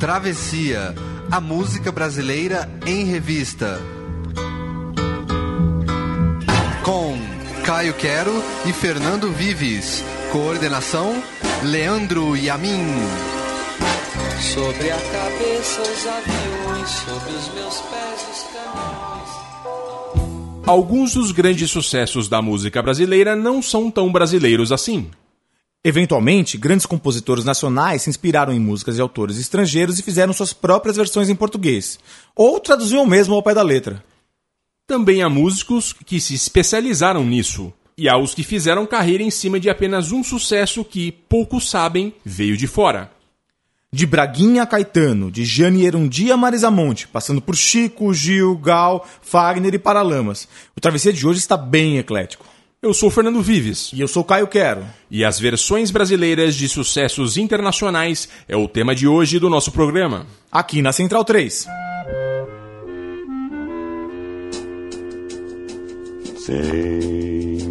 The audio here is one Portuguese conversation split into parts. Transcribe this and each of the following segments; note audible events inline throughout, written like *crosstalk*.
Travessia, a música brasileira em revista. Com Caio Quero e Fernando Vives. Coordenação: Leandro Yamin. Sobre a cabeça os aviões, sobre os meus pés os caminhões. Alguns dos grandes sucessos da música brasileira não são tão brasileiros assim. Eventualmente, grandes compositores nacionais se inspiraram em músicas de autores estrangeiros e fizeram suas próprias versões em português, ou traduziam mesmo ao pé da letra. Também há músicos que se especializaram nisso, e há os que fizeram carreira em cima de apenas um sucesso que, poucos sabem, veio de fora. De Braguinha a Caetano, de Jane Erundi a Marisa Monte, passando por Chico, Gil, Gal, Fagner e Paralamas. O Travessia de hoje está bem eclético. Eu sou Fernando Vives. E eu sou Caio Quero. E as versões brasileiras de sucessos internacionais é o tema de hoje do nosso programa. Aqui na Central 3.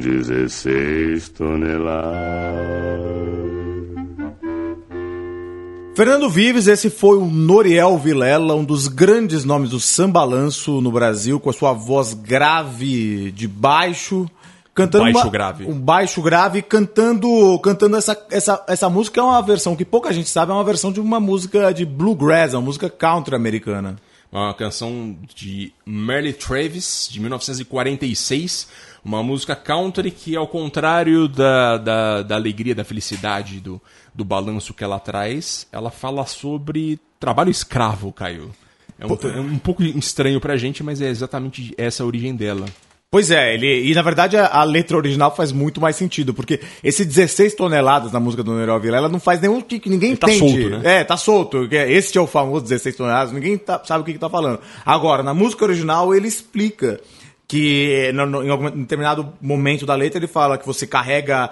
16 toneladas. Fernando Vives, esse foi o Noriel Vilela, um dos grandes nomes do sambalanço no Brasil, com a sua voz grave de baixo, cantando Baixo uma- grave. um baixo grave, cantando, cantando essa, essa, essa música é uma versão que pouca gente sabe, é uma versão de uma música de bluegrass, uma música country americana. Uma canção de Merle Travis, de 1946. Uma música country que, ao contrário da, da, da alegria, da felicidade, do, do balanço que ela traz, ela fala sobre trabalho escravo, Caio. É um, é um pouco estranho pra gente, mas é exatamente essa a origem dela. Pois é, ele, e na verdade a, a letra original faz muito mais sentido, porque esse 16 toneladas na música do Noriel Vilela não faz nenhum que, que ninguém tá entende. solto, né? É, tá solto. que é- Esse é o famoso 16 toneladas, ninguém tá- sabe o que, que tá falando. Agora, na música original ele explica que no- no- em algum determinado momento da letra ele fala que você carrega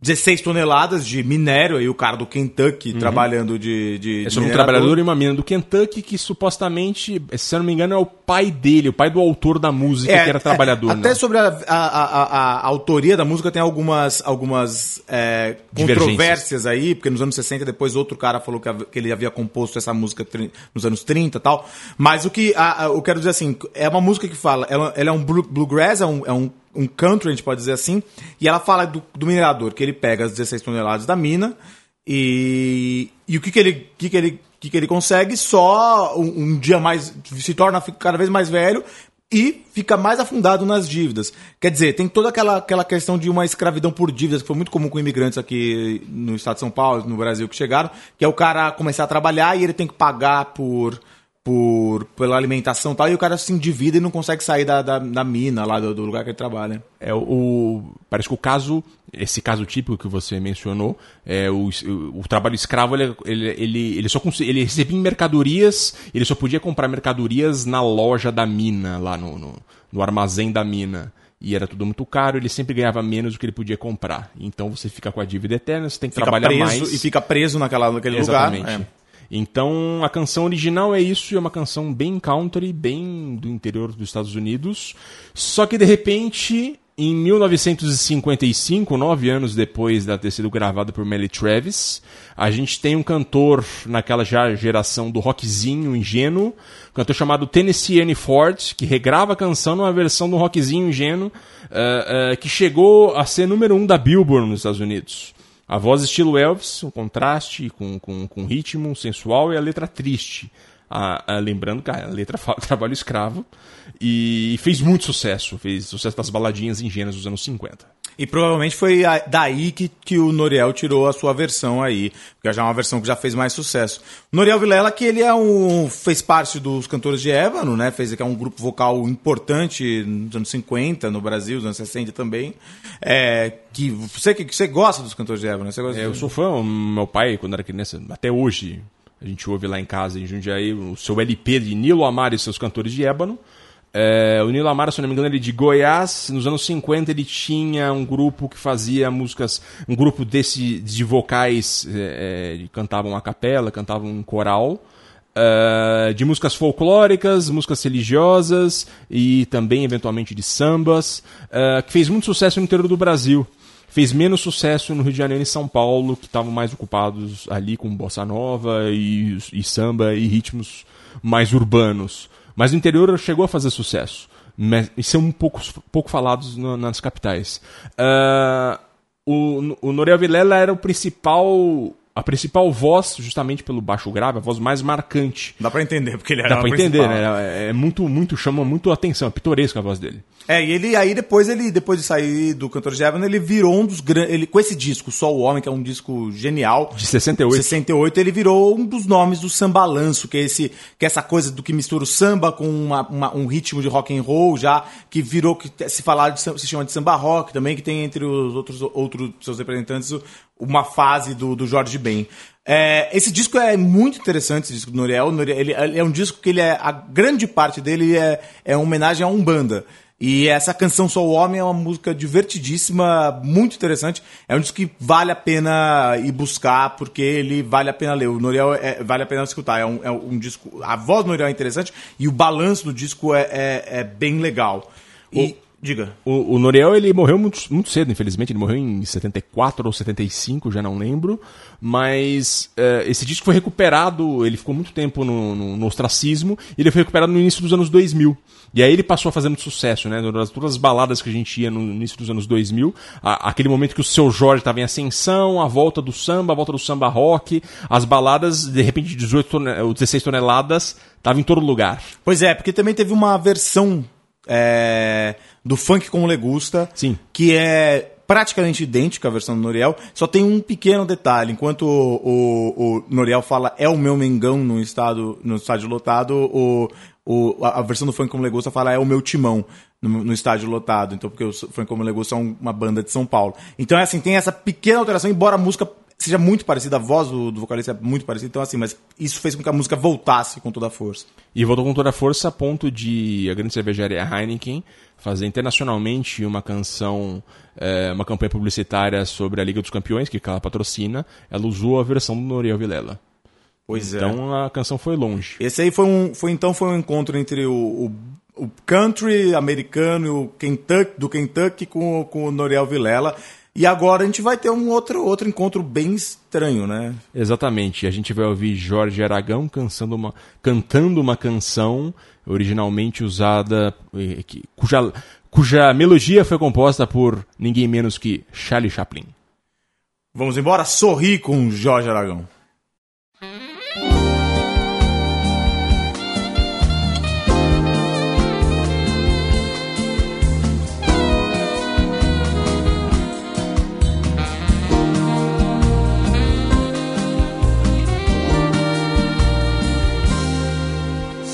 16 toneladas de minério, aí o cara do Kentucky trabalhando de, de Uhum. É sobre um trabalhador e uma mina do Kentucky que supostamente, se eu não me engano, é o pai dele, o pai do autor da música, que era trabalhador. Até né? sobre a, a- a- a- autoria da música tem algumas, algumas é, controvérsias aí, porque nos anos 60 depois outro cara falou que, que ele havia composto essa música nos anos 30 e tal. Mas o que eu quero dizer assim, é uma música que fala, ela, ela é um blue- bluegrass, é um, é um, um country, a gente pode dizer assim, e ela fala do, do minerador, que ele pega as 16 toneladas da mina e, e o que, que ele. Que que ele que, que ele consegue só um, um dia mais. se torna cada vez mais velho, e fica mais afundado nas dívidas. Quer dizer, tem toda aquela, aquela questão de uma escravidão por dívidas, que foi muito comum com imigrantes aqui no estado de São Paulo, no Brasil, que chegaram, que é o cara começar a trabalhar e ele tem que pagar por por, pela alimentação e tal, e o cara se endivida e não consegue sair da, da, da mina lá do, do, lugar que ele trabalha. É, o, parece que o caso, esse caso típico que você mencionou, é o, o, o trabalho escravo, ele, ele, ele, ele só ele recebia mercadorias, ele só podia comprar mercadorias na loja da mina, lá no, no, no armazém da mina e era tudo muito caro, ele sempre ganhava menos do que ele podia comprar. Então você fica com a dívida eterna, você tem que fica trabalhar mais. E fica preso naquela, naquele Exatamente. lugar. É. Então a canção original é isso, é uma canção bem country, bem do interior dos Estados Unidos. Só que de repente, em 1955, nove anos depois de ter sido gravada por Melly Travis, a gente tem um cantor naquela já geração do rockzinho ingênuo, um cantor chamado Tennessee Ernie Ford, que regrava a canção numa versão do rockzinho ingênuo, uh, uh, que chegou a ser número um da Billboard nos Estados Unidos. A voz estilo Elvis, um contraste com, com, com ritmo sensual e a letra triste. A, a, lembrando que a letra fala *laughs* trabalho escravo. E fez muito sucesso. Fez sucesso das baladinhas ingênuas dos anos 50. E provavelmente foi daí que, que o Noriel tirou a sua versão aí, porque já é uma versão que já fez mais sucesso. O Noriel Vilela, que ele é um fez parte dos cantores de Ébano, né? Fez que é um grupo vocal importante nos anos 50 no Brasil, nos anos 60 também. É, que você que você gosta dos cantores de Ébano, você gosta é, Eu sou fã, meu pai quando era criança, até hoje, a gente ouve lá em casa em Jundiaí o seu LP de Nilo Amaro e seus cantores de Ébano. É, o Nilo Amaro, se não me engano, ele é de Goiás. Nos anos 50 ele tinha um grupo que fazia músicas, um grupo desse, de vocais, é, é cantavam a capela, cantavam um coral. Uh, de músicas folclóricas, músicas religiosas e também eventualmente de sambas, uh, que fez muito sucesso no interior do Brasil. Fez menos sucesso no Rio de Janeiro e São Paulo, que estavam mais ocupados ali com bossa nova e, e samba e ritmos mais urbanos. Mas no interior chegou a fazer sucesso. E são pouco, pouco falados no, nas capitais. Uh, o, o Noriel Vilela era o principal a principal voz, justamente pelo baixo grave, a voz mais marcante. Dá pra entender, porque ele era Dá pra entender, né? É, é muito, muito, chama muito atenção, é pitoresca a voz dele. É, e ele aí depois ele depois de sair do Cantor de Evan, ele virou um dos grandes, ele com esse disco, Só o Homem, que é um disco genial, de 68. 68, ele virou um dos nomes do sambalanço, que é esse que é essa coisa do que mistura o samba com uma, uma, um ritmo de rock and roll já, que virou que se falar de se chama de samba rock também, que tem entre os outros outros seus representantes uma fase do, do Jorge Ben. É, esse disco é muito interessante, esse disco do Noriel. Ele, ele, é um disco que ele é. A grande parte dele é, é uma homenagem a Umbanda. E essa canção Sou o Homem é uma música divertidíssima, muito interessante. É um disco que vale a pena ir buscar, porque ele vale a pena ler. O Noriel é, vale a pena escutar. É um, é um disco. A voz do Noriel é interessante e o balanço do disco é, é, é bem legal. E. O... Diga. O, o, Noriel ele morreu muito, muito cedo, infelizmente. Ele morreu em 74 ou 75, já não lembro. Mas uh, esse disco foi recuperado, ele ficou muito tempo no, no, no, ostracismo, e ele foi recuperado no início dos anos 2000. E aí ele passou a fazer muito sucesso, né? Todas as baladas que a gente ia no início dos anos 2000, a, aquele momento que o seu Jorge estava em ascensão, a volta do samba, a volta do samba rock, as baladas, de repente 18 tonel 16 toneladas, estavam em todo lugar. Pois é, porque também teve uma versão é, do funk com legusta, Sim. que é praticamente idêntica à versão do Noriel, só tem um pequeno detalhe. Enquanto o, o, o Noriel fala é o meu Mengão no, estado, no estádio lotado, o, o, a, a versão do Funk Como Legusta fala é o meu timão no, no estádio lotado. Então, porque o Funk Como Legusta é um, uma banda de São Paulo. Então, é assim, tem essa pequena alteração, embora a música seja muito parecida, a voz do, do, vocalista é muito parecida, então assim, mas isso fez com que a música voltasse com toda a força. E voltou com toda a força a ponto de a grande cervejaria Heineken fazer internacionalmente uma canção, é, uma campanha publicitária sobre a Liga dos Campeões, que ela patrocina, ela usou a versão do Noriel Vilela. Pois então, é. Então a canção foi longe. Esse aí foi um, foi então foi um encontro entre o, o, o country americano o Kentucky, do Kentucky com, com o Noriel Vilela. E agora a gente vai ter um outro, outro encontro bem estranho, né? Exatamente. A gente vai ouvir Jorge Aragão cantando uma, cantando uma canção originalmente usada, eh, cuja, cuja melodia foi composta por ninguém menos que Charlie Chaplin. Vamos embora? Sorri com Jorge Aragão.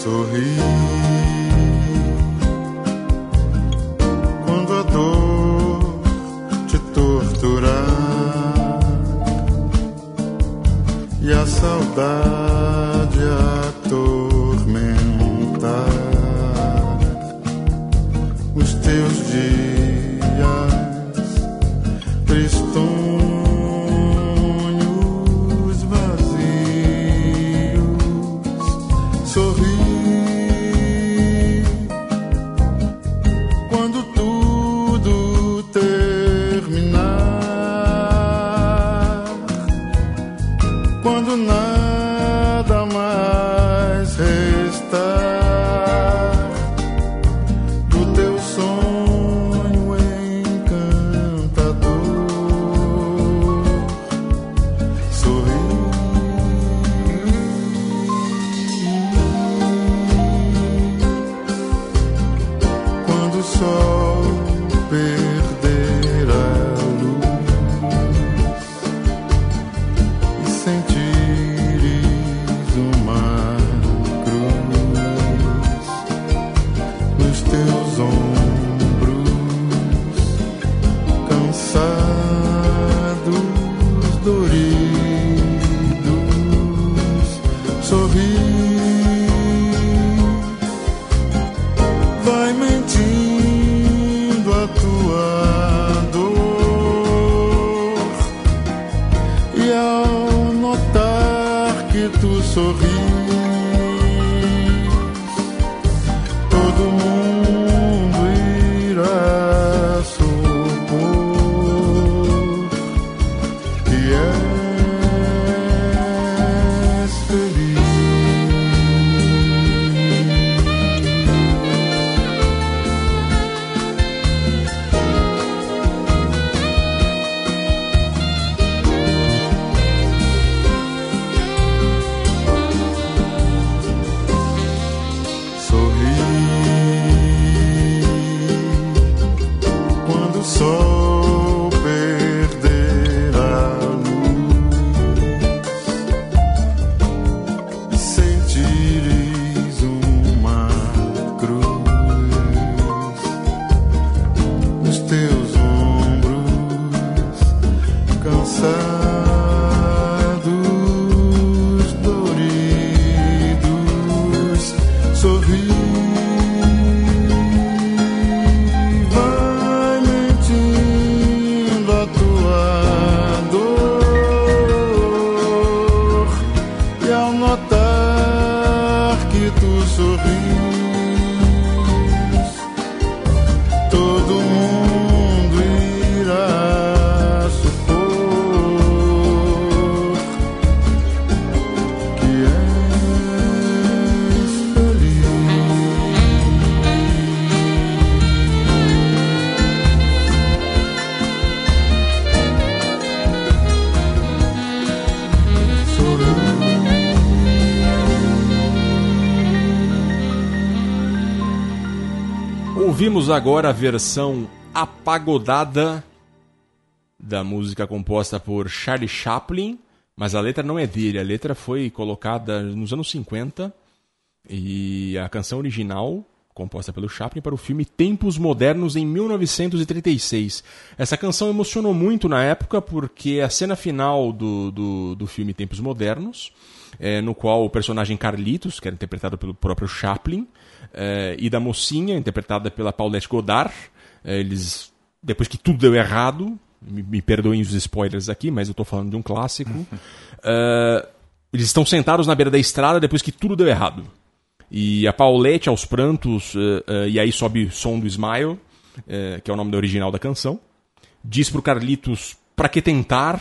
sorri. Quando a dor te torturar e a saudade. Cansados, Ouvimos agora a versão apagodada da música composta por Charlie Chaplin, mas a letra não é dele, a letra foi colocada nos anos 50 e a canção original composta pelo Chaplin para o filme Tempos Modernos em 1936. Essa canção emocionou muito na época porque a cena final do, do, do filme Tempos Modernos, é, no qual o personagem Carlitos, que era interpretado pelo próprio Chaplin, é, e da mocinha, interpretada pela Paulette Godard, é, eles, depois que tudo deu errado, me, me perdoem os spoilers aqui, mas eu estou falando de um clássico, *laughs* é, eles estão sentados na beira da estrada depois que tudo deu errado. E a Paulette aos prantos, eh, e aí sobe o som do Smile, que é o nome original da canção. Diz pro Carlitos pra que tentar,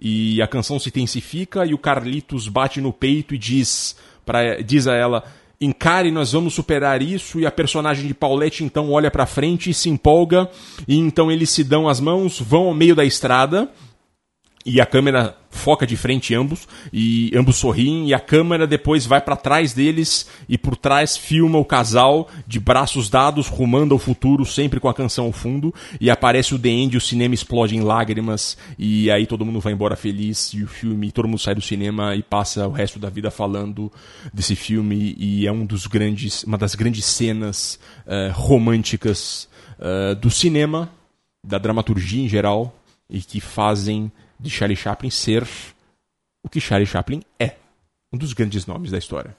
e a canção se intensifica, e o Carlitos bate no peito e diz, pra, diz a ela: encare, nós vamos superar isso, e a personagem de Paulette então olha pra frente e se empolga, e então eles se dão as mãos, vão ao meio da estrada. E a câmera foca de frente ambos e ambos sorriem e a câmera depois vai para trás deles e por trás filma o casal de braços dados rumando ao futuro sempre com a canção ao fundo e aparece o The End, o cinema explode em lágrimas e aí todo mundo vai embora feliz e o filme, todo mundo sai do cinema e passa o resto da vida falando desse filme e é um dos grandes, uma das grandes cenas eh, românticas eh, do cinema, da dramaturgia em geral e que fazem de Charlie Chaplin ser o que Charlie Chaplin é. Um dos grandes nomes da história.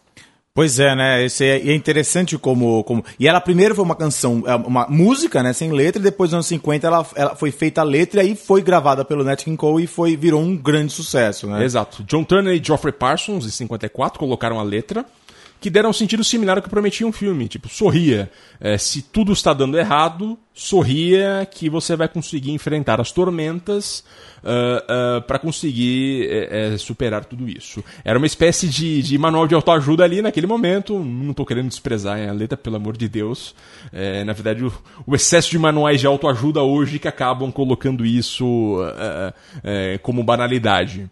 Pois é, né? Esse é, é interessante como, como. E ela primeiro foi uma canção, é, uma música, né? Sem letra, e depois nos anos 50 ela, ela foi feita a letra e aí foi gravada pelo Nat King Cole e foi, virou um grande sucesso, né? Exato. John Turner e Geoffrey Parsons, em 54, colocaram a letra, que deram um sentido similar ao que prometia um filme. Tipo, sorria. É, se tudo está dando errado, sorria que você vai conseguir enfrentar as tormentas para conseguir é, é, superar tudo isso. Era uma espécie de, de manual de autoajuda ali naquele momento. Não estou querendo desprezar a letra, pelo amor de Deus. É, na verdade, o, o, excesso de manuais de autoajuda hoje que acabam colocando isso é, como banalidade.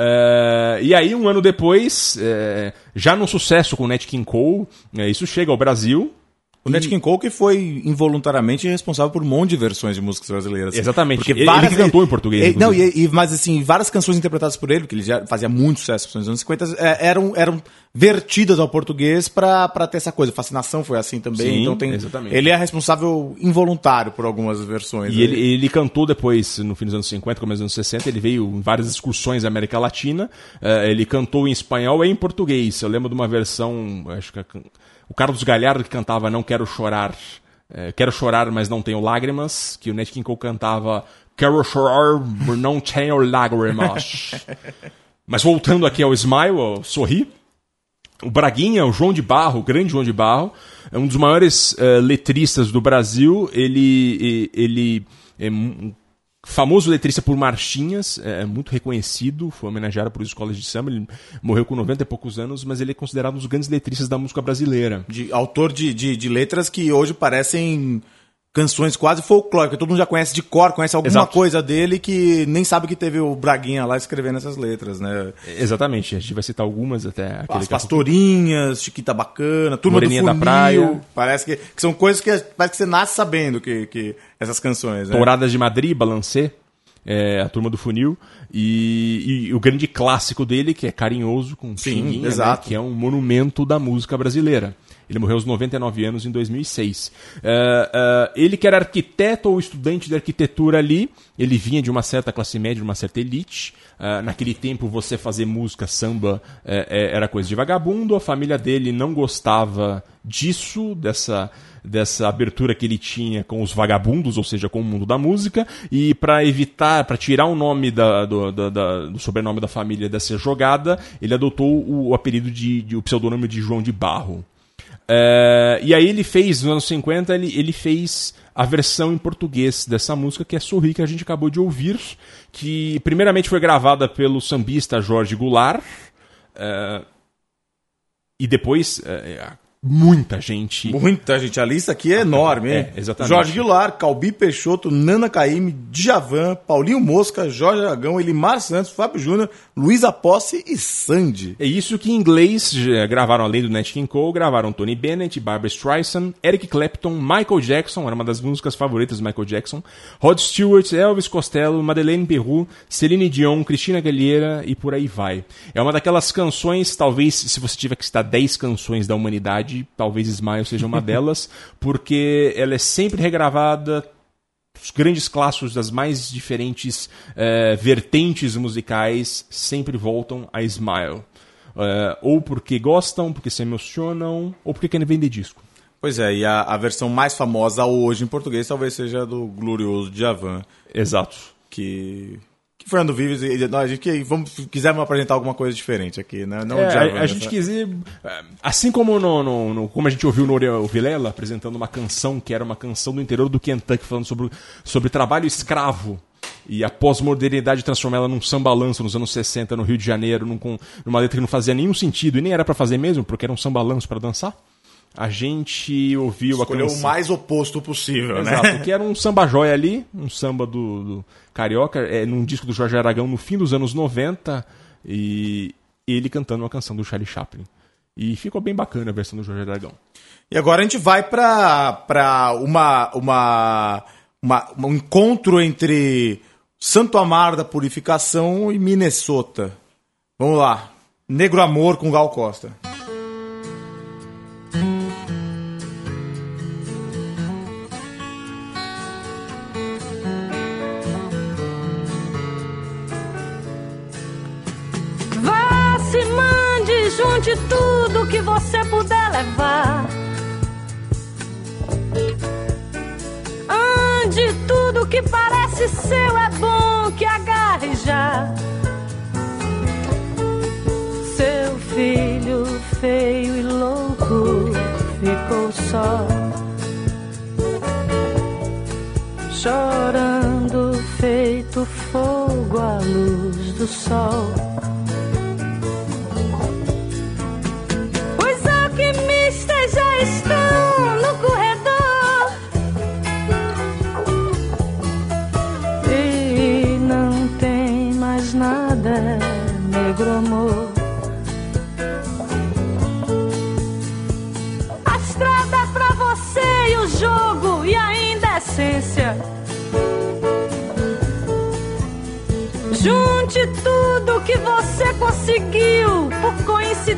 Uh, e aí, um ano depois, uh, já no sucesso com o Nat King Cole, uh, isso chega ao Brasil. O. Nat King Cole que foi involuntariamente responsável por um monte de versões de músicas brasileiras. Exatamente. Porque ele, várias... ele cantou em português. Ele, não, e, e, mas assim, várias canções interpretadas por ele, porque ele já fazia muito sucesso nos anos 50, é, eram, eram vertidas ao português para ter essa coisa. Fascinação foi assim também. Sim, então tem, exatamente. ele é responsável involuntário por algumas versões. E ele, ele, cantou depois, no fim dos anos 50, começo dos anos 60, ele veio em várias excursões da América Latina. Uh, ele cantou em espanhol e em português. Eu lembro de uma versão, acho que o Carlos Galhardo que cantava Não Quero Chorar. Uh, quero chorar, mas não tenho lágrimas. Que o Nat King Cole cantava Quero chorar, mas não tenho lágrimas. *laughs* mas voltando aqui ao Smile, ao Sorri o Braguinha, o João de Barro, o grande João de Barro, é um dos maiores uh, letristas do Brasil. Ele, ele é um famoso letrista por marchinhas, é, é muito reconhecido, foi homenageado por escolas de samba. Ele morreu com 90 e poucos anos, mas ele é considerado um dos grandes letristas da música brasileira. De, autor de, de, de letras que hoje parecem canções quase folclóricas, todo mundo já conhece de cor, conhece alguma Exato. coisa dele que nem sabe que teve o Braguinha lá escrevendo essas letras, né? Exatamente, a gente vai citar algumas até. As Pastorinhas, Chiquita Bacana, Turma Moreninha do Funil, da Praia. Parece que, que, são coisas que parece que você nasce sabendo que, que essas canções. Né? Touradas de Madrid, Balancê. É, a Turma do Funil e, e, o grande clássico dele que é Carinhoso com Sim, exato. Né, que é um monumento da música brasileira. Ele morreu aos 99 anos em 2006. Uh, uh, ele que era arquiteto ou estudante de arquitetura ali, ele vinha de uma certa classe média, de uma certa elite. Uh, naquele tempo, você fazer música, samba, eh, eh, era coisa de vagabundo. A família dele não gostava disso, dessa dessa abertura que ele tinha com os vagabundos, ou seja, com o mundo da música, e para evitar, para tirar o nome da, do, da, da, do sobrenome da família dessa jogada, ele adotou o, o apelido de, de, o pseudônimo de João de Barro. É, e aí ele fez, nos anos 50, ele, ele fez a versão em português dessa música, que é Sorri, que a gente acabou de ouvir, que primeiramente foi gravada pelo sambista Jorge Goulart, é, e depois é, muita gente. Muita gente. A lista aqui é enorme, hein? É, exatamente. Jorge Guilar, Calbi Peixoto, Nana Caime, Djavan, Paulinho Mosca, Jorge Aragão, Elimar Santos, Fábio Júnior, Luísa Posse e Sandy. É isso que em inglês gravaram além do Nat King Cole, gravaram Tony Bennett, Barbara Streisand, Eric Clapton, Michael Jackson, era uma das músicas favoritas do Michael Jackson, Rod Stewart, Elvis Costello, Madeleine Peru, Celine Dion, Cristina Aguilera e por aí vai. É uma daquelas canções, talvez, se você tiver que citar 10 canções da humanidade, talvez Smile seja uma delas, *laughs* porque ela é sempre regravada, os grandes clássicos das mais diferentes é, vertentes musicais sempre voltam a Smile. É, ou porque gostam, porque se emocionam, ou porque querem vender disco. Pois é, e a, a versão mais famosa hoje em português talvez seja a do glorioso Djavan. Exato. Que Fernando Vives e nós, a gente que vamos, quisemos apresentar alguma coisa diferente aqui, né? Não é, a, a gente quis assim como no, no, no, como a gente ouviu no Vilela apresentando uma canção que era uma canção do interior do Kentucky falando sobre, sobre trabalho escravo e a pós-modernidade transformar ela num sambalanço nos anos 60 no Rio de Janeiro, num, numa letra que não fazia nenhum sentido e nem era para fazer mesmo, porque era um sambalanço para dançar a gente ouviu Escolheu a canção... o mais oposto possível, Exato, né? que era um samba jóia ali, um samba do, do Carioca, é, num disco do Jorge Aragão no fim dos anos 90, e ele cantando uma canção do Charlie Chaplin. E ficou bem bacana a versão do Jorge Aragão. E agora a gente vai para uma, uma, uma, um encontro entre Santo Amaro da Purificação e Minnesota. Vamos lá. Negro Amor com Gal Costa. Tudo que você puder levar. Ande tudo que parece seu é bom que agarre já. Seu filho feio e louco ficou só. Chorando, feito fogo à luz do sol.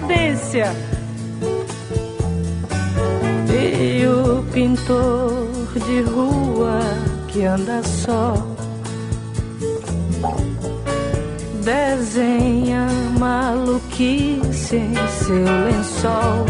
Coincidência. E o pintor de rua que anda só desenha maluquice em seu lençol.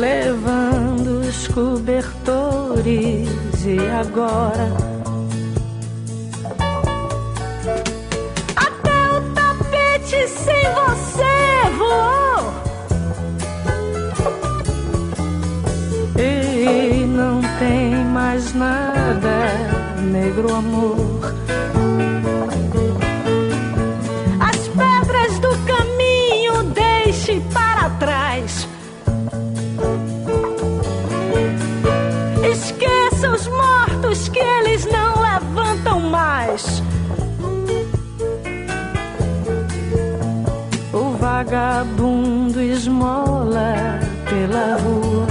Levando os cobertores e agora. Até o tapete sem você voou. E não tem mais nada, negro amor. Vagabundo esmola pela rua.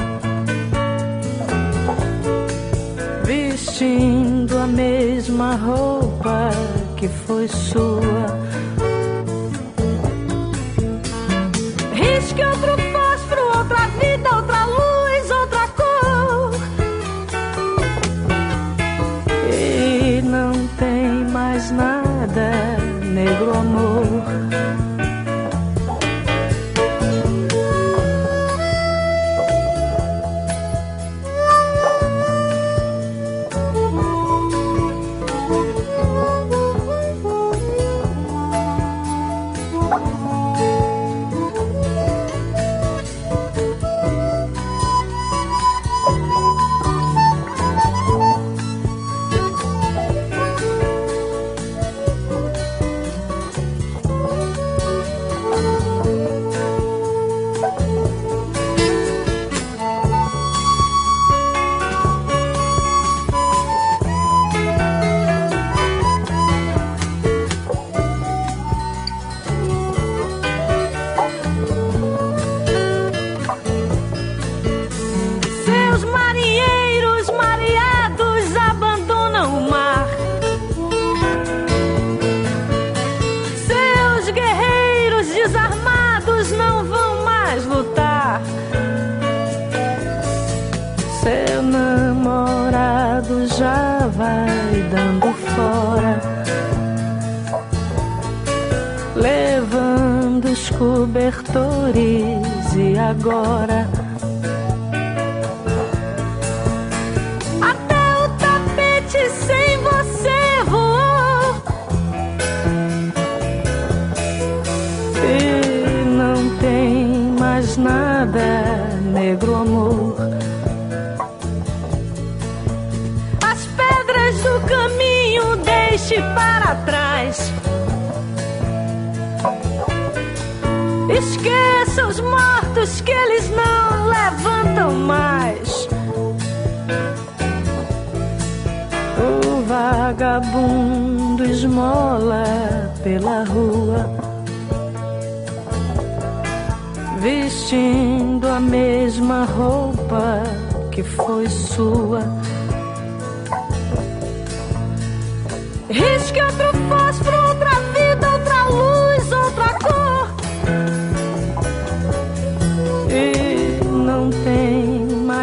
Vestindo a mesma roupa que foi sua. Risque outro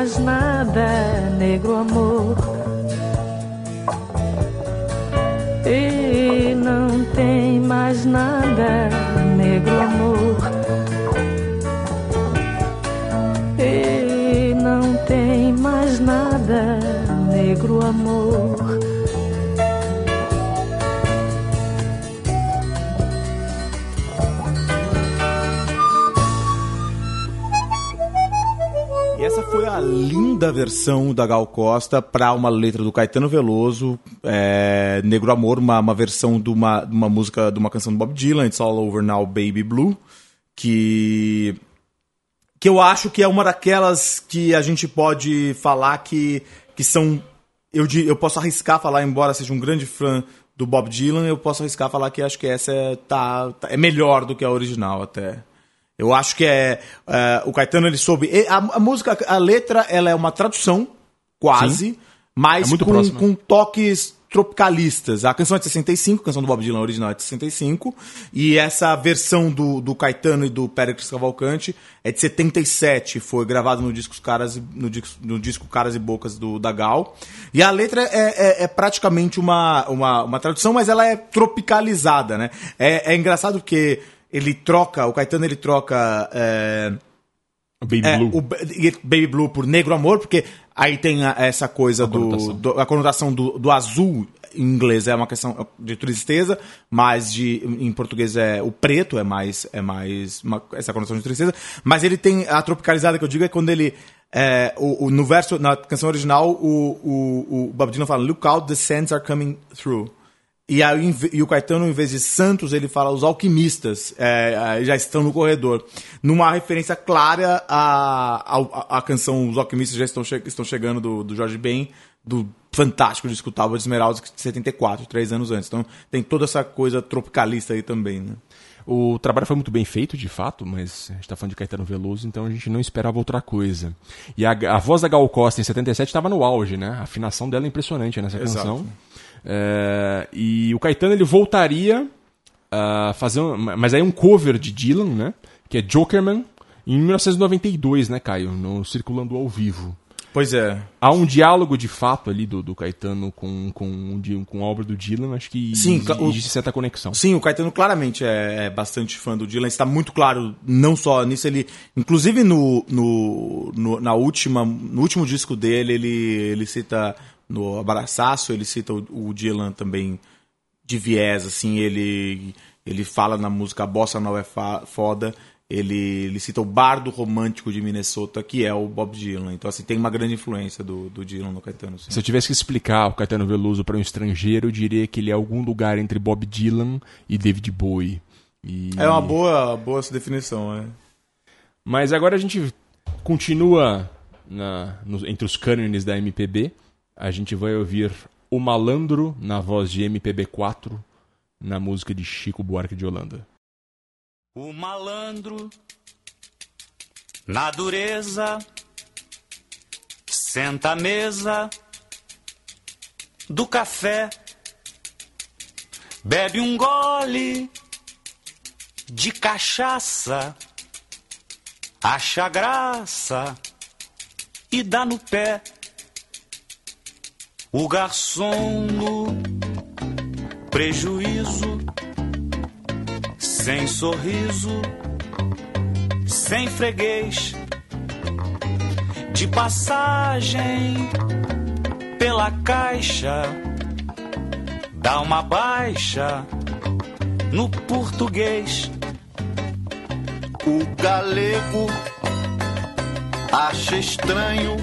mais nada, negro amor. E não tem mais nada, negro amor. E não tem mais nada, negro amor. Linda versão da Gal Costa para uma letra do Caetano Veloso, é, Negro Amor, uma, uma versão de uma, uma música, de uma canção do Bob Dylan, It's All Over Now Baby Blue, que que eu acho que é uma daquelas que a gente pode falar que, que são. Eu, eu posso arriscar falar, embora seja um grande fã do Bob Dylan, eu posso arriscar falar que acho que essa é, tá, tá- é melhor do que a original até. Eu acho que é. é, o Caetano ele soube. A, a música, a letra, ela é uma tradução, quase, mas É com, com toques tropicalistas. A canção é de 65, a canção do Bob Dylan original é de 65, e essa versão do, do Caetano e do Péricles Cavalcante é de 77, foi gravado no disco Caras, e- no disco, no disco Caras e Bocas do, da Gal. E a letra é, é- é praticamente uma, uma, uma tradução, mas ela é tropicalizada, né? É, é engraçado porque ele troca, o Caetano ele troca... é, Baby é, Blue. o Ba- Baby Blue por Negro Amor, porque aí tem a- essa coisa do, conotação. do- a conotação do, do azul em inglês é uma questão de tristeza, mas de, em português é o preto é mais é mais uma- essa conotação de tristeza, mas ele tem a tropicalizada que eu digo é quando ele é, o, o- no verso na canção original o, o, o Dylan fala Look out the sands are coming through e, ve- e o Caetano, em vez de Santos, ele fala os alquimistas é, já estão no corredor. Numa referência clara à, à, à canção Os Alquimistas Já Estão, che estão Chegando, do, do Jorge Ben, do fantástico disco Tábua de Esmeraldas, de 74, três anos antes. Então tem toda essa coisa tropicalista aí também, né? O trabalho foi muito bem feito, de fato, mas a gente tá falando de Caetano Veloso, então a gente não esperava outra coisa. E a, a voz da Gal Costa em 77 estava no auge, né? A afinação dela é impressionante nessa Exato. canção. É, e o Caetano ele voltaria a fazer, um, mas aí um cover de Dylan, né? Que é Jokerman, em 1992, né, Caio? No Circulando ao Vivo. Pois é. Há um diálogo de fato ali do, do Caetano com, com, com a obra do Dylan, acho que Sim, existe certa conexão. Sim, o Caetano claramente é, é bastante fã do Dylan. Está muito claro, não só nisso, ele. Inclusive no, no, no- na última, no último disco dele, ele, ele cita no Abraçaço, ele cita o, o Dylan também de viés, assim, ele, ele fala na música A Bossa Nova é foda. Ele, ele cita o bardo romântico de Minnesota, que é o Bob Dylan. Então, assim, tem uma grande influência do, do Dylan no Caetano. sim. Se eu tivesse que explicar o Caetano Veloso para um estrangeiro, eu diria que ele é algum lugar entre Bob Dylan e David Bowie. E- É uma boa, boa essa definição, é. Mas agora a gente continua na- no- entre os cânones da MPB. A gente vai ouvir O Malandro na voz de MPB4 na música de Chico Buarque de Holanda. O malandro, na dureza, senta à mesa do café, bebe um gole de cachaça, acha graça e dá no pé. O garçom no prejuízo sem sorriso, sem freguês, de passagem pela caixa, dá uma baixa no português. O galego acha estranho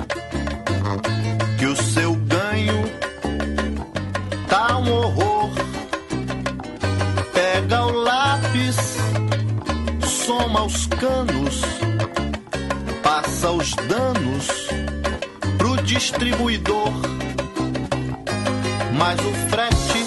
um horror. Pega o lápis, soma os canos, passa os danos pro distribuidor. mas o frete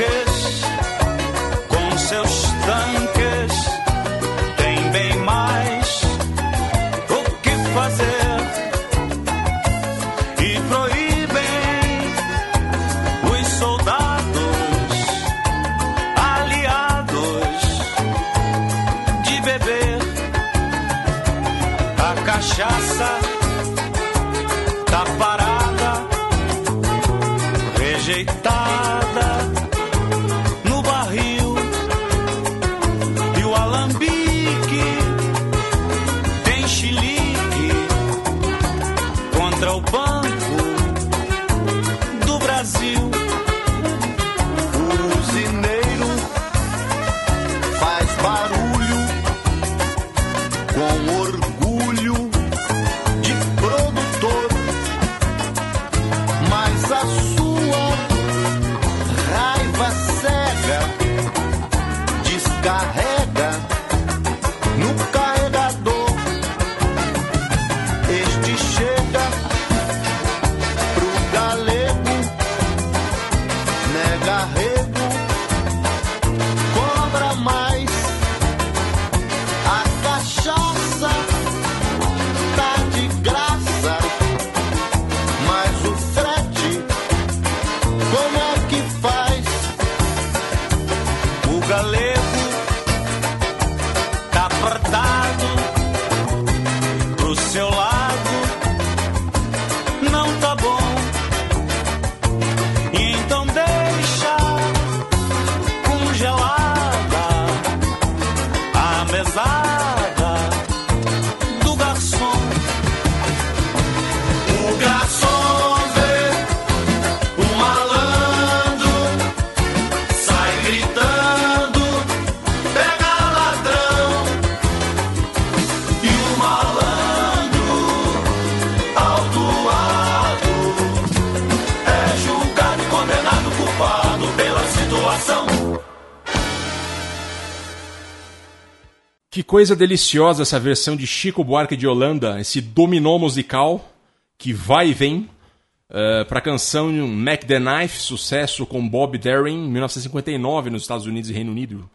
os coisa deliciosa essa versão de Chico Buarque de Holanda, esse dominó musical que vai e vem para a canção Mac the Knife, sucesso com Bob Darin em 1959 nos Estados Unidos e Reino Unido.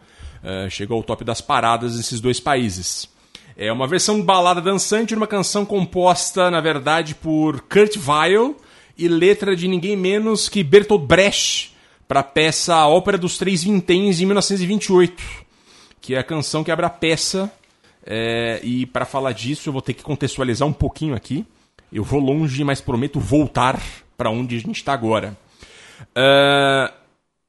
Eh, chegou ao top das paradas nesses dois países. É uma versão balada dançante de uma canção composta, na verdade, por Kurt Weill e letra de ninguém menos que Bertolt Brecht para a peça Ópera dos Três Vinténs, em 1928 que é a canção que abre a peça. é, e para falar disso, eu vou ter que contextualizar um pouquinho aqui. Eu vou longe, mas prometo voltar para onde a gente está agora. Ah,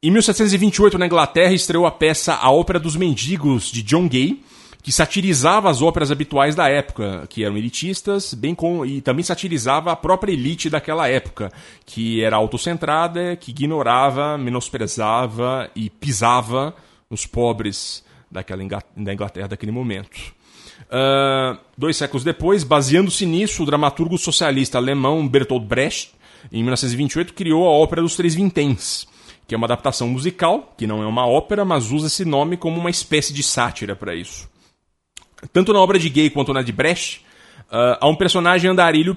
em 1728, na Inglaterra, estreou a peça A Ópera dos Mendigos, de John Gay, que satirizava as óperas habituais da época, que eram elitistas, bem com, e também satirizava a própria elite daquela época, que era autocentrada, que ignorava, menosprezava e pisava nos pobres daquela da Inglaterra daquele momento. Ah, dois séculos depois, baseando-se nisso, o dramaturgo socialista alemão Bertolt Brecht, em 1928, criou a Ópera dos Três Vinténs, que é uma adaptação musical, que não é uma ópera, mas usa esse nome como uma espécie de sátira para isso. Tanto na obra de Gay quanto na de Brecht, ah, há um personagem andarilho,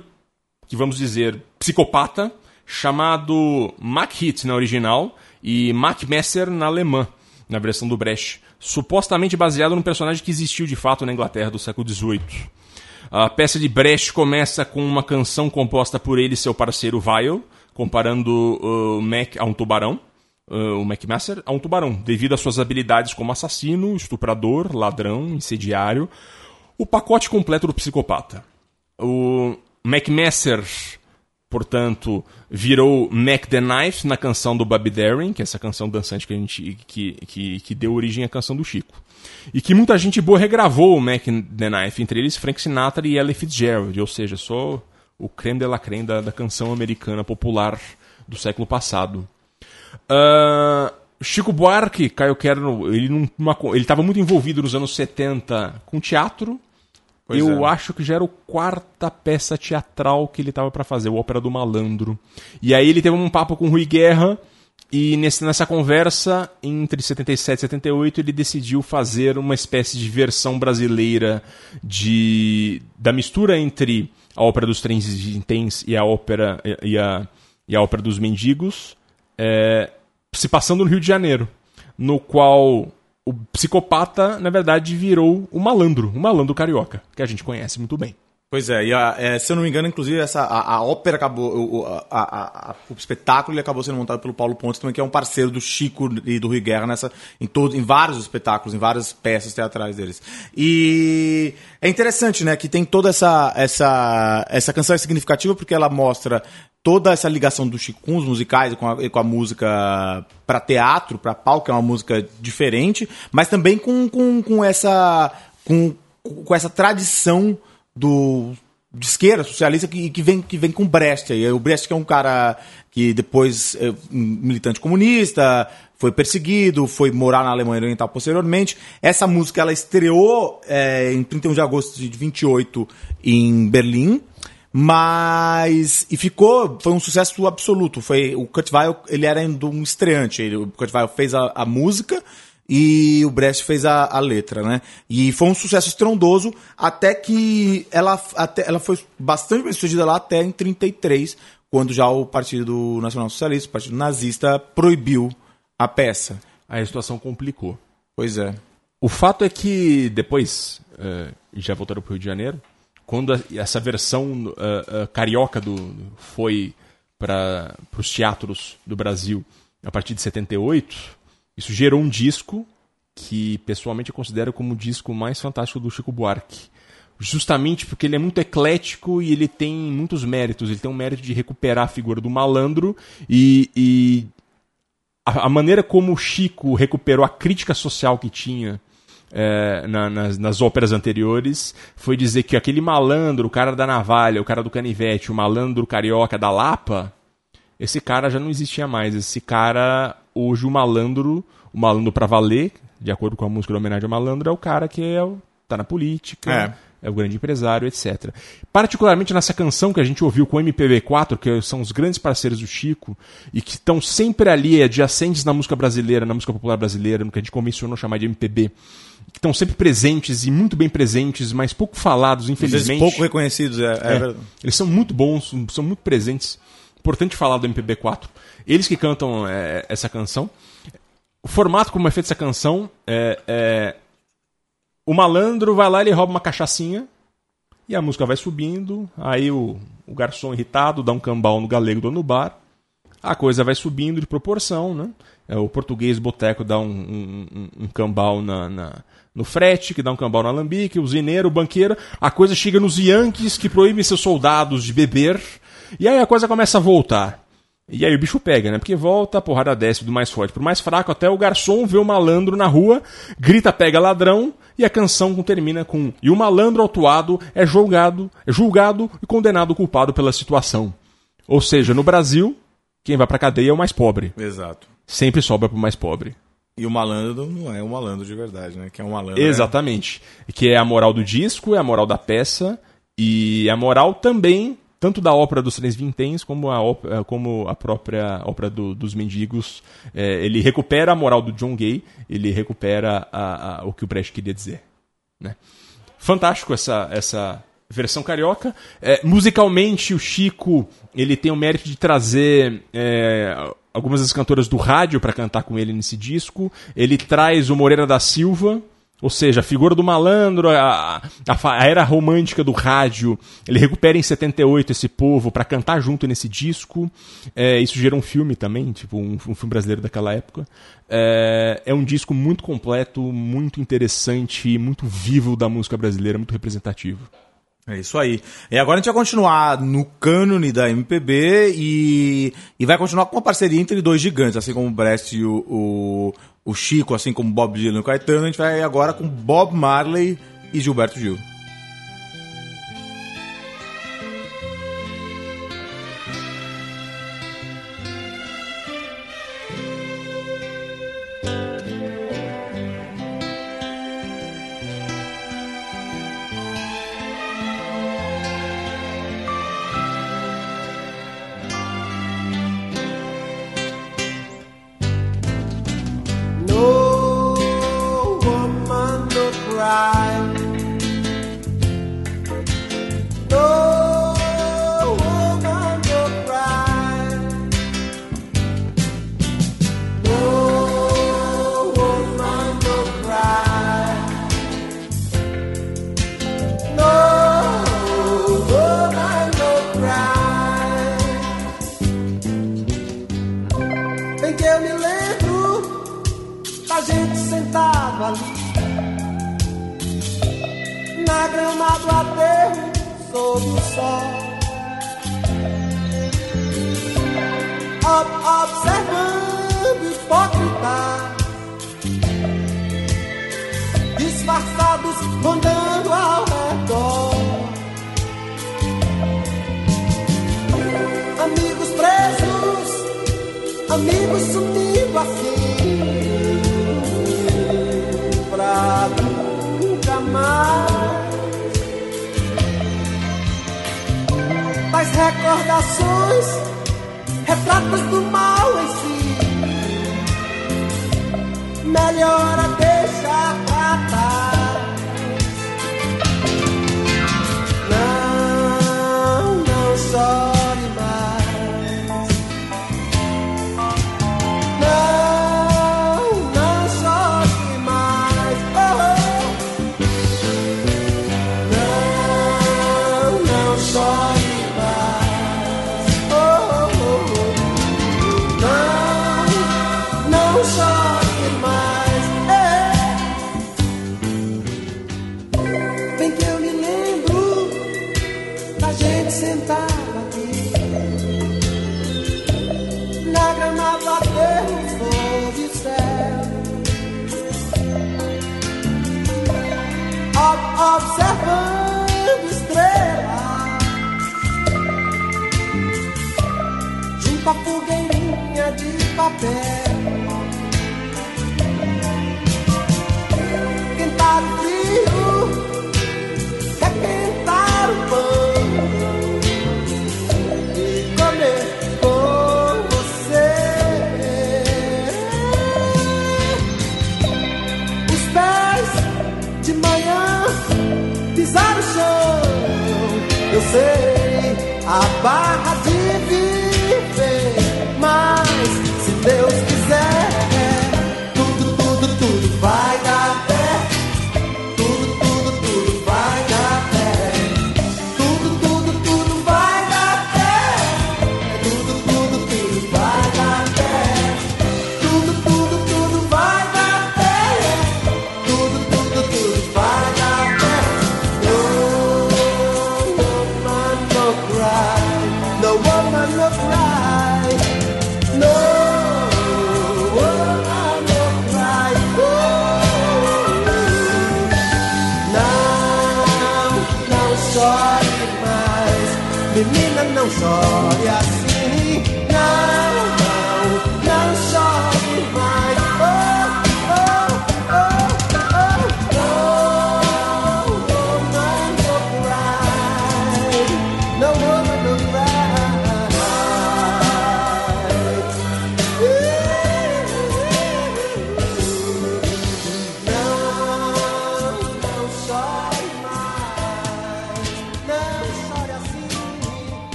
que vamos dizer psicopata, chamado Mac Hit na original e Mac Messer na alemã, na versão do Brecht. Supostamente baseado num personagem que existiu de fato na Inglaterra do século XVIII. A peça de Brecht começa com uma canção composta por ele e seu parceiro Vile, comparando uh, o Mac a um tubarão, uh, o McMaster a um tubarão, devido às suas habilidades como assassino, estuprador, ladrão, incendiário, o pacote completo do psicopata. O McMaster, portanto, virou Mac the Knife na canção do Bobby Darin, que é essa canção dançante que, a gente, que, que, que deu origem à canção do Chico. E que muita gente boa regravou o Mac the Knife, entre eles Frank Sinatra e Ella Fitzgerald, ou seja, só o creme de la creme da, da canção americana popular do século passado. Uh, Chico Buarque, Caio Kerno, ele estava muito envolvido nos anos 70 com teatro. Pois Eu é. acho que já era a quarta peça teatral que ele estava para fazer, o Ópera do Malandro. E aí ele teve um papo com o Rui Guerra, e nesse, nessa conversa, entre 77 e 78, ele decidiu fazer uma espécie de versão brasileira de da mistura entre a Ópera dos Trens Vinténs e a Ópera e a, e a Ópera dos Mendigos, é, se passando no Rio de Janeiro, no qual o psicopata, na verdade, virou o malandro, o malandro carioca, que a gente conhece muito bem. Pois é, e a- é, se eu não me engano, inclusive, essa, a, a ópera acabou. O, a- o espetáculo ele acabou sendo montado pelo Paulo Pontes também, que é um parceiro do Chico e do Rui Guerra nessa, em, todo, em vários espetáculos, em várias peças teatrais deles. E é interessante, né, que tem toda essa, essa, essa canção é significativa porque ela mostra toda essa ligação do Chico com os musicais com a, com a música para teatro, para palco, que é uma música diferente, mas também com, com, com essa. Com, com essa tradição do de esquerda socialista que, que vem que vem com Brecht aí. O Brecht que é um cara que depois é militante comunista foi perseguido foi morar na Alemanha Oriental posteriormente. Essa música ela estreou é, em 31 de agosto de 28 em Berlim mas e ficou foi um sucesso absoluto. Foi o Kurt Weill ele era um estreante. Ele, o Kurt Weill fez a, a música e o Brecht fez a, a letra, né? E foi um sucesso estrondoso até que ela, até, ela foi bastante bem sucedida lá até em 33, quando já o Partido Nacional Socialista, o Partido Nazista, proibiu a peça. Aí a situação complicou. Pois é. O fato é que depois, eh, já voltaram para o Rio de Janeiro, quando a- essa versão eh, eh, carioca do, foi para os teatros do Brasil a partir de 78, isso gerou um disco que pessoalmente eu considero como o disco mais fantástico do Chico Buarque. Justamente porque ele é muito eclético e ele tem muitos méritos. Ele tem um mérito de recuperar a figura do malandro e, e a, a maneira como o Chico recuperou a crítica social que tinha é, na- nas, nas óperas anteriores foi dizer que aquele malandro, o cara da navalha, o cara do canivete, o malandro carioca da Lapa, esse cara já não existia mais. Esse cara, hoje, o malandro, o malandro pra valer, de acordo com a música da homenagem ao malandro, é o cara que é o, tá na política, é. o grande empresário, etc. Particularmente nessa canção que a gente ouviu com o MPB4, que são os grandes parceiros do Chico, e que estão sempre ali, adjacentes na música brasileira, na música popular brasileira, no que a gente convencionou chamar de MPB, que estão sempre presentes e muito bem presentes, mas pouco falados, infelizmente. pouco reconhecidos, é, é É, verdade. eles são muito bons, são muito presentes. Importante falar do MPB4. Eles que cantam é, essa canção. O formato como é feita essa canção é, é- O malandro vai lá, ele rouba uma cachaçinha. E a música vai subindo. Aí o, o garçom irritado dá um cambal no galego do no bar. A coisa vai subindo de proporção, né? É, o português boteco dá um, um, um- um cambal na, na- no frete, que dá um cambal no alambique, o zineiro, o banqueiro. A coisa chega nos Yankees, que proíbem seus soldados de beber. E aí a coisa começa a voltar. E aí o bicho pega, né? Porque volta, a porrada desce do mais forte pro mais fraco, até o garçom vê o malandro na rua, grita pega ladrão, e a canção termina com E o malandro autuado é julgado, é julgado e condenado culpado pela situação. Ou seja, no Brasil, quem vai pra cadeia é o mais pobre. Exato. Sempre sobra pro mais pobre. E o malandro não é um malandro de verdade, né? Que é um malandro. Exatamente. Que é a moral do disco, é a moral da peça, e a moral também, tanto da ópera dos Três Vinténs como a, ópera, eh, como a própria ópera do, dos Mendigos. É, ele recupera a moral do John Gay, ele recupera a, a, o que o Brecht queria dizer. Né? Fantástico essa, essa versão carioca. É, musicalmente, o Chico ele tem o mérito de trazer é, algumas das cantoras do rádio para cantar com ele nesse disco. Ele traz o Moreira da Silva. Ou seja, a figura do malandro, a, a, a, era romântica do rádio, ele recupera em 78 esse povo para cantar junto nesse disco. É, isso gerou um filme também, tipo um, um filme brasileiro daquela época. É, é, um disco muito completo, muito interessante, muito vivo da música brasileira, muito representativo. É isso aí. E agora a gente vai continuar no cânone da MPB e, e vai continuar com uma parceria entre dois gigantes, assim como o Brest e o, o o Chico, assim como Bob Dylan e o Caetano, a gente vai agora com Bob Marley e Gilberto Gil.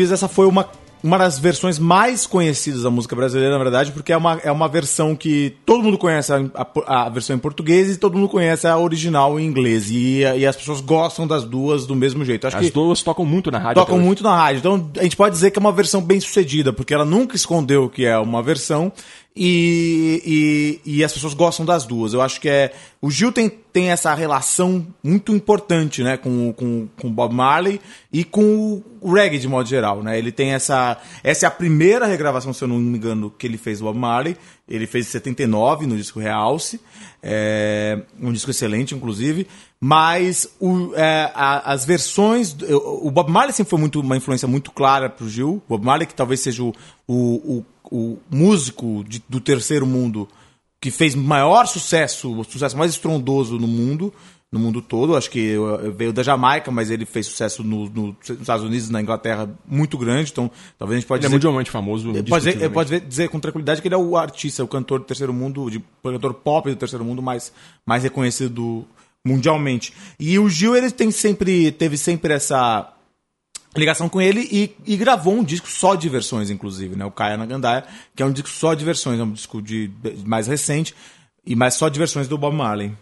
Essa foi uma, uma das versões mais conhecidas da música brasileira, na verdade, porque é uma, é uma versão que todo mundo conhece a, a- a versão em português e todo mundo conhece a original em inglês. E, e as pessoas gostam das duas do mesmo jeito. Acho As duas tocam muito na rádio. tocam muito na rádio. Então a gente pode dizer que é uma versão bem sucedida, porque ela nunca escondeu que é uma versão e, e, e as pessoas gostam das duas. Eu acho que é. O Gil tem, tem essa relação muito importante né, com, com, com o Bob Marley e com o reggae de modo geral. Né? Ele tem essa. Essa é a primeira regravação, se eu não me engano, que ele fez do Bob Marley. Ele fez em 79 no disco Realce. É, um disco excelente, inclusive. Mas o, é, a- as versões. o- O Bob Marley sempre foi muito, uma influência muito clara pro Gil. O Bob Marley, que talvez seja o, o, o, o músico de- do terceiro mundo que fez maior sucesso, o sucesso mais estrondoso no mundo, no mundo todo. Acho que veio da Jamaica, mas ele fez sucesso no- no- nos Estados Unidos na Inglaterra muito grande. Então, talvez a gente pode Ele é dizer mundialmente famoso. pode dizer, pode dizer com tranquilidade que ele é o artista, o cantor do terceiro mundo, de, o cantor pop do terceiro mundo mais, mais reconhecido mundialmente. E o Gil ele tem sempre teve sempre essa ligação com ele e, e gravou um disco só de versões, inclusive, né? O Kaya na Gandaia, que é um disco só de versões, é um disco de, mais recente e mais só de versões do Bob Marley.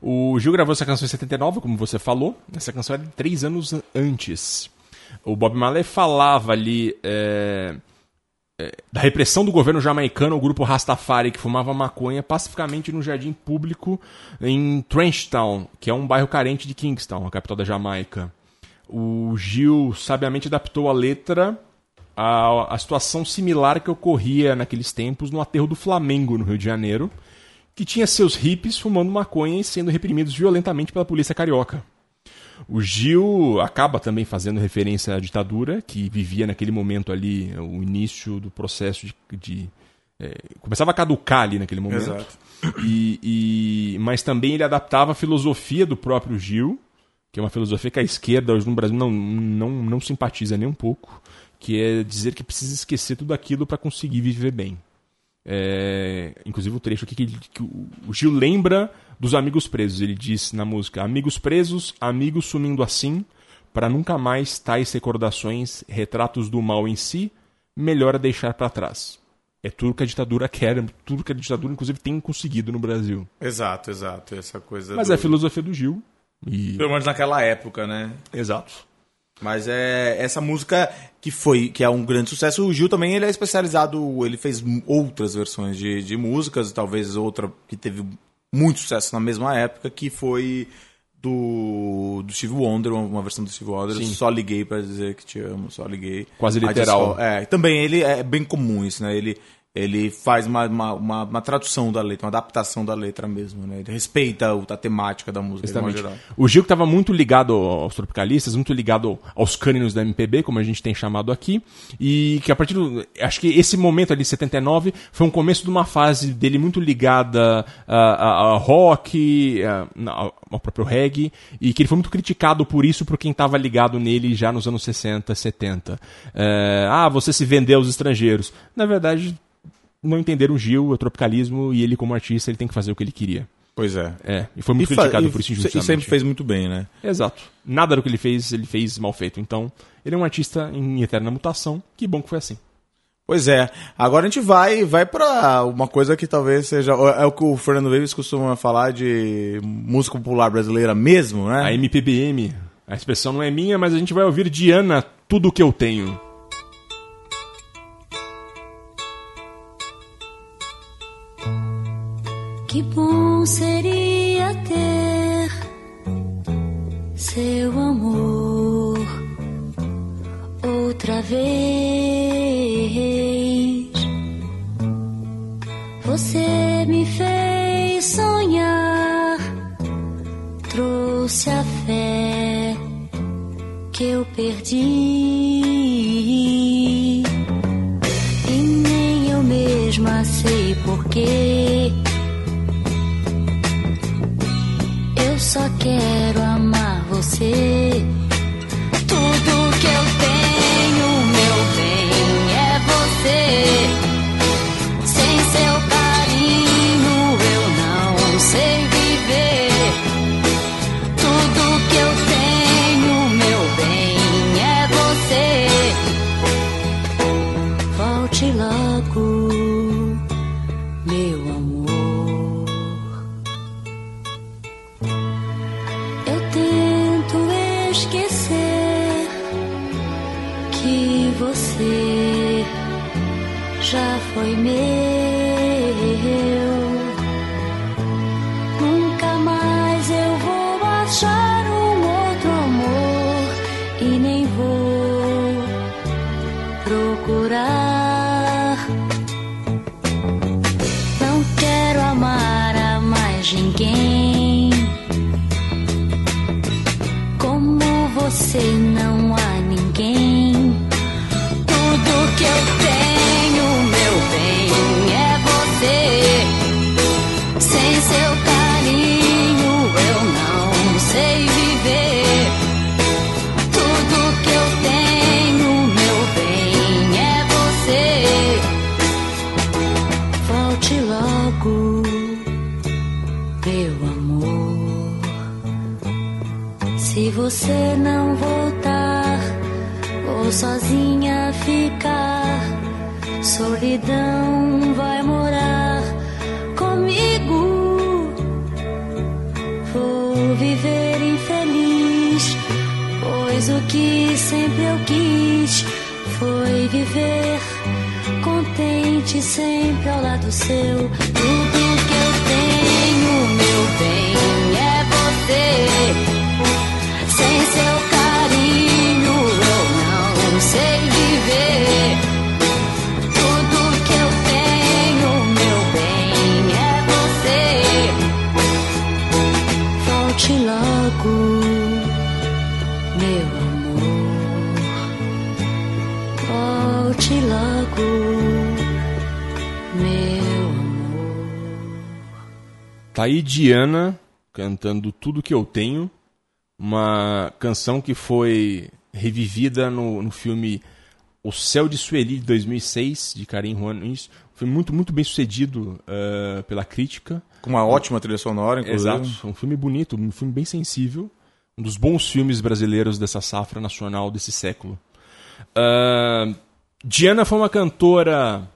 O Gil gravou essa canção em 79, como você falou. Essa canção era de três anos antes. O Bob Marley falava ali é, é, da repressão do governo jamaicano ao grupo Rastafari, que fumava maconha pacificamente no jardim público em Trenchtown, que é um bairro carente de Kingstown, a capital da Jamaica. O Gil sabiamente adaptou a letra à, à situação similar que ocorria naqueles tempos no aterro do Flamengo, no Rio de Janeiro, que tinha seus hippies fumando maconha e sendo reprimidos violentamente pela polícia carioca. O Gil acaba também fazendo referência à ditadura, que vivia naquele momento ali, o início do processo de. de, é, começava a caducar ali naquele momento. Exato. E, e- mas também ele adaptava a filosofia do próprio Gil, que é uma filosofia que a esquerda hoje no Brasil não, não, não simpatiza nem um pouco, que é dizer que precisa esquecer tudo aquilo para conseguir viver bem. É, inclusive o trecho aqui que, que o o Gil lembra dos amigos presos. Ele diz na música: Amigos presos, amigos sumindo assim, para nunca mais tais recordações, retratos do mal em si, melhor é deixar para trás. É tudo que a ditadura quer, tudo que a ditadura, inclusive, tem conseguido no Brasil. Exato, exato. Essa coisa. Mas do- é a filosofia do Gil. E... Pelo menos naquela época, né? Exato. Mas é essa música que foi, que é um grande sucesso. O Gil também ele é especializado, ele fez outras versões de, de músicas, talvez outra que teve muito sucesso na mesma época, que foi do, do Steve Wonder, uma, versão do Steve Wonder. Sim. Só liguei pra dizer que te amo, só liguei. Quase literal. call- É, também ele é bem comum isso, né? Ele ele faz uma, uma, uma, uma tradução da letra, uma adaptação da letra mesmo, né? Ele respeita a temática da música, Exatamente. O Gil que estava muito ligado aos tropicalistas, muito ligado aos cânions da MPB, como a gente tem chamado aqui, e que a partir do. Acho que esse momento ali, 79, foi um começo de uma fase dele muito ligada a, a- a rock, a- ao próprio reggae, e que ele foi muito criticado por isso por quem estava ligado nele já nos anos 60, 70. É, ah, você se vendeu aos estrangeiros. Na verdade, não entenderam o Gil, o tropicalismo, e ele, como artista, ele tem que fazer o que ele queria. Pois é. É, e foi muito E criticado por isso injustamente. E sempre fez muito bem, né? Exato. Nada do que ele fez, ele fez mal feito. Então, ele é um artista em eterna mutação. Que bom que foi assim. Pois é. Agora a gente vai vai para uma coisa que talvez seja é o que o Fernando Davis costuma falar de música popular brasileira mesmo, né? A MPBM, a expressão não é minha, mas a gente vai ouvir Diana, tudo que eu tenho. Que bom seria ter seu amor outra vez. Você me fez sonhar, trouxe a fé que eu perdi. E nem eu mesma sei porquê. Só quero amar você. Tudo que eu tenho, meu bem, é você. Solidão vai morar comigo. Vou viver infeliz, pois o que sempre eu quis foi viver contente sempre ao lado seu. Tá aí Diana cantando Tudo Que Eu Tenho, uma canção que foi revivida no, no filme O Céu de Sueli, de 2006, de Karim Juanis. Foi muito, muito bem sucedido eh, pela crítica. Com uma ótima trilha sonora, inclusive. Exato, um filme bonito, um filme bem sensível. Um dos bons filmes brasileiros dessa safra nacional desse século. Ah, Diana foi uma cantora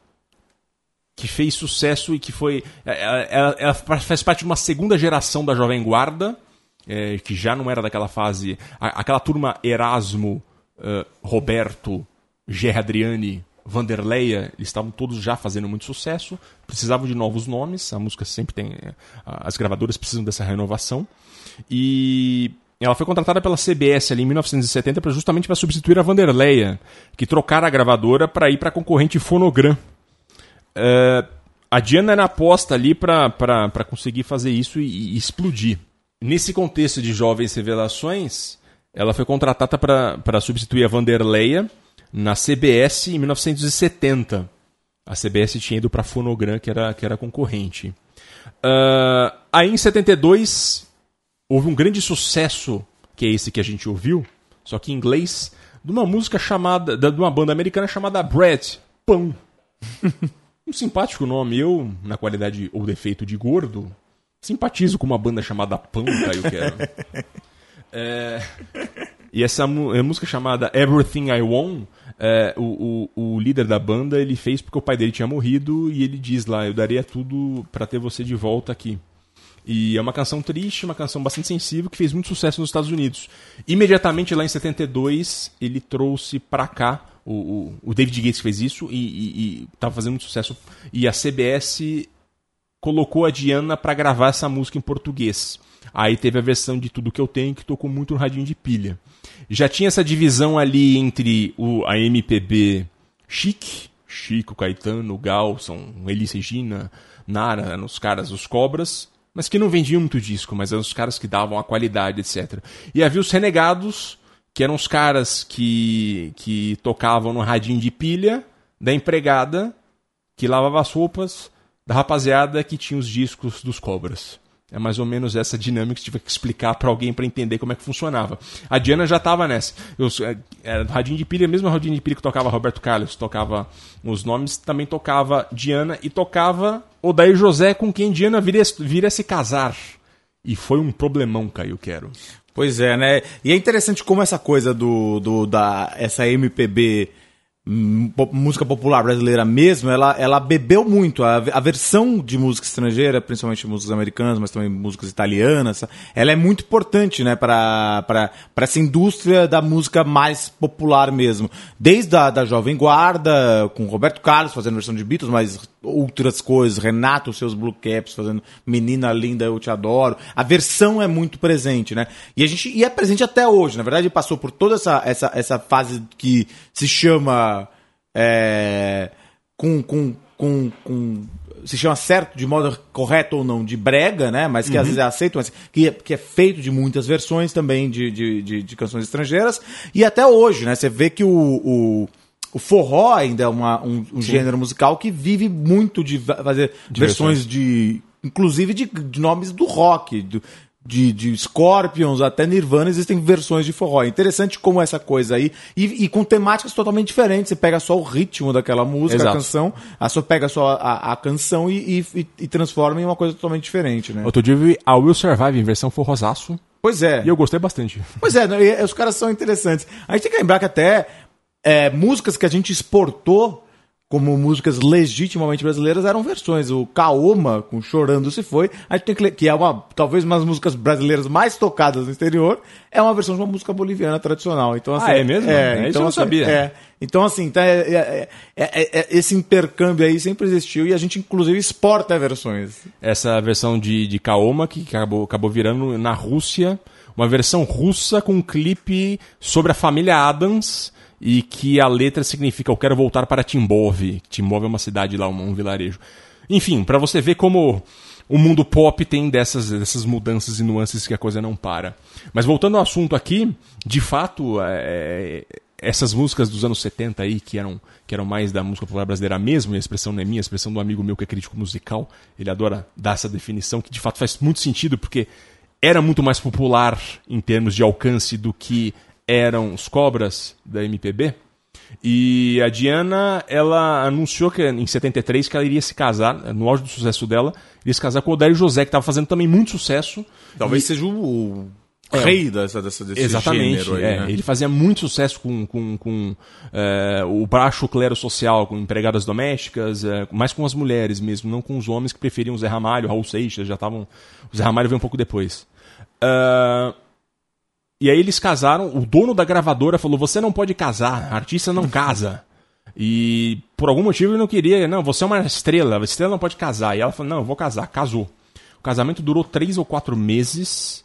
que fez sucesso e que foi. Ela, ela- ela faz parte de uma segunda geração da Jovem Guarda, eh, que já não era daquela fase. a- aquela turma Erasmo, eh, Roberto, Gerry Adriani, Vanderleia, eles estavam todos já fazendo muito sucesso, precisavam de novos nomes, a música sempre tem. As gravadoras precisam dessa renovação. E ela foi contratada pela CBS ali em 1970 pra- justamente para substituir a Vanderleia, que trocara a gravadora para ir para a concorrente Fonogram. É, a Diana era aposta ali para conseguir fazer isso e, e explodir. Nesse contexto de jovens revelações, ela foi contratada para substituir a Vanderleia na CBS em 1970. A CBS tinha ido para Fonogram, que era, que era concorrente. Ah, aí em 72 houve um grande sucesso, que é esse que a gente ouviu, só que em inglês, de uma música chamada. de uma banda americana chamada Bread, Pão. *laughs* um simpático nome. Eu, na qualidade ou defeito de gordo, simpatizo com uma banda chamada Pão, Caio Quero. *laughs* É, e essa é, música chamada Everything I Want, é, o, o, o líder da banda ele fez porque o pai dele tinha morrido e ele diz lá: Eu daria tudo pra ter você de volta aqui. E é uma canção triste, uma canção bastante sensível que fez muito sucesso nos Estados Unidos. Imediatamente lá em 72, ele trouxe pra cá o, o, o David Gates fez isso e, e, e tava fazendo muito sucesso. E a CBS colocou a Diana pra gravar essa música em português. Aí teve a versão de Tudo Que Eu Tenho, que tocou muito no radinho de pilha. Já tinha essa divisão ali entre o, a MPB chique, Chico, Caetano, Gal, são Elis Regina, Nara, os caras, os cobras, mas que não vendiam muito disco, mas eram os caras que davam a qualidade, etc. E havia os renegados, que eram os caras que, que tocavam no radinho de pilha da empregada, que lavava as roupas da rapaziada que tinha os discos dos cobras. É mais ou menos essa dinâmica que tive que explicar pra alguém pra entender como é que funcionava. A Diana já tava nessa. Eu, é, era radinho de pilha, mesmo radinho de pilha que tocava Roberto Carlos, tocava os nomes, também tocava Diana e tocava Odair José, com quem Diana viria, viria se casar. E foi um problemão, Caio Quero. Pois é, né? E é interessante como essa coisa do, do da essa MPB hum, música popular brasileira mesmo, ela, ela bebeu muito. A, a versão de música estrangeira, principalmente músicas americanas, mas também músicas italianas, ela é muito importante, né, para essa indústria da música mais popular mesmo. Desde a da Jovem Guarda, com Roberto Carlos fazendo versão de Beatles, mas outras coisas, Renato, os seus Blue Caps fazendo Menina Linda, Eu Te Adoro. A versão é muito presente, né? E a gente e é presente até hoje. Na verdade, passou por toda essa, essa, essa fase que se chama é, com, com, com, com se chama certo de modo correto ou não de brega, né? Mas que às vezes é aceito, mas que, é- que é feito de muitas versões também de, de, de, de canções estrangeiras. E até hoje, né? Você vê que o, o, o forró ainda é uma, um, um gênero musical que vive muito de fazer versões de. Inclusive de, de nomes do rock, do, de, de Scorpions até Nirvana, existem versões de forró. É interessante como essa coisa aí, e, e com temáticas totalmente diferentes. Você pega só o ritmo daquela música, Exato. a canção, a só pega só a, a canção e, e, e transforma em uma coisa totalmente diferente, né? Outro dia eu vi a Will Survive em versão forrosaço Pois é. e eu gostei bastante. Pois é, os caras são interessantes. A gente tem que lembrar que até é, músicas que a gente exportou como músicas legitimamente brasileiras eram versões. O Kaoma, com Chorando Se Foi, a gente tem que, que é uma, talvez uma das músicas brasileiras mais tocadas no exterior, é uma versão de uma música boliviana tradicional. Então, assim, Ah, é mesmo? É, isso eu não assim, sabia. É. Então, assim, tá, é- é- é- é- é- esse intercâmbio aí sempre existiu e a gente, inclusive, exporta versões. Essa versão de, de Kaoma, que acabou, acabou virando na Rússia, uma versão russa com um clipe sobre a família Adams e que a letra significa Eu quero voltar para Timbov. Timbov é uma cidade lá, um, um vilarejo. Enfim, pra você ver como o mundo pop tem dessas, dessas mudanças e nuances que a coisa não para. Mas voltando ao assunto aqui, de fato, é, essas músicas dos anos 70 aí, que eram, que eram mais da música popular brasileira mesmo, e a expressão não é minha, a expressão do amigo meu que é crítico musical, ele adora dar essa definição, que de fato faz muito sentido, porque era muito mais popular em termos de alcance do que eram os cobras da MPB. E a Diana, ela anunciou que em 73 que ela iria se casar, no auge do sucesso dela, iria se casar com o Odair José, que estava fazendo também muito sucesso. Talvez E- seja o, É. rei dessa, dessa, desse Exatamente. gênero aí, é. né? Ele fazia muito sucesso com, com, com é, o baixo clero social, com empregadas domésticas, é, mais com as mulheres mesmo, não com os homens que preferiam o Zé Ramalho, Raul Seixas, já estavam. O Zé Ramalho veio um pouco depois. Ah, e aí eles casaram, o dono da gravadora falou: você não pode casar, artista não casa. E por algum motivo ele não queria, não, você é uma estrela, a estrela não pode casar. E ela falou: não, eu vou casar, casou. O casamento durou três ou quatro meses.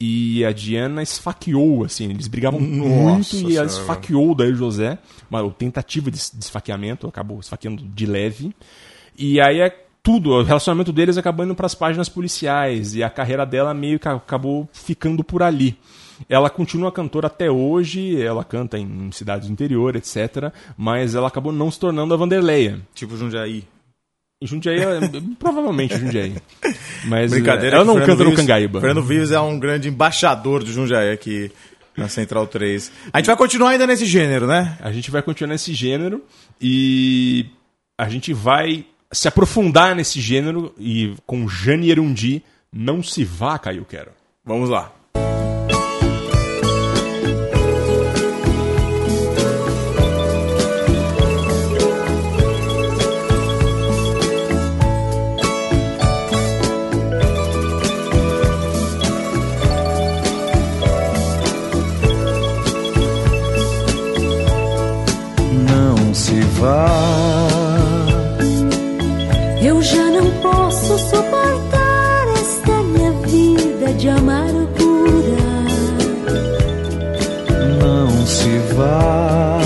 E a Diana esfaqueou, assim, eles brigavam muito e ela Senhora. esfaqueou o Daí José, uma tentativa de esfaqueamento, acabou esfaqueando de leve. E aí é tudo, o relacionamento deles acabou indo para as páginas policiais e a carreira dela meio que acabou ficando por ali. Ela continua cantora até hoje, ela canta em cidades do interior, etc. Mas ela acabou não se tornando a Vanderleia. Tipo Jundiaí. Jundiaí, é- provavelmente Jundiaí. Mas Brincadeira. ela não Fernando canta no Vives- Cangaíba. Fernando Vives é um grande embaixador do Jundiaí aqui na Central 3. A gente vai continuar ainda nesse gênero, né? A gente vai continuar nesse gênero e a gente vai se aprofundar nesse gênero e com Jane Erundi, não se vá, Caio Quero. Vamos lá. Eu já não posso suportar esta minha vida de amargura. Não se vá.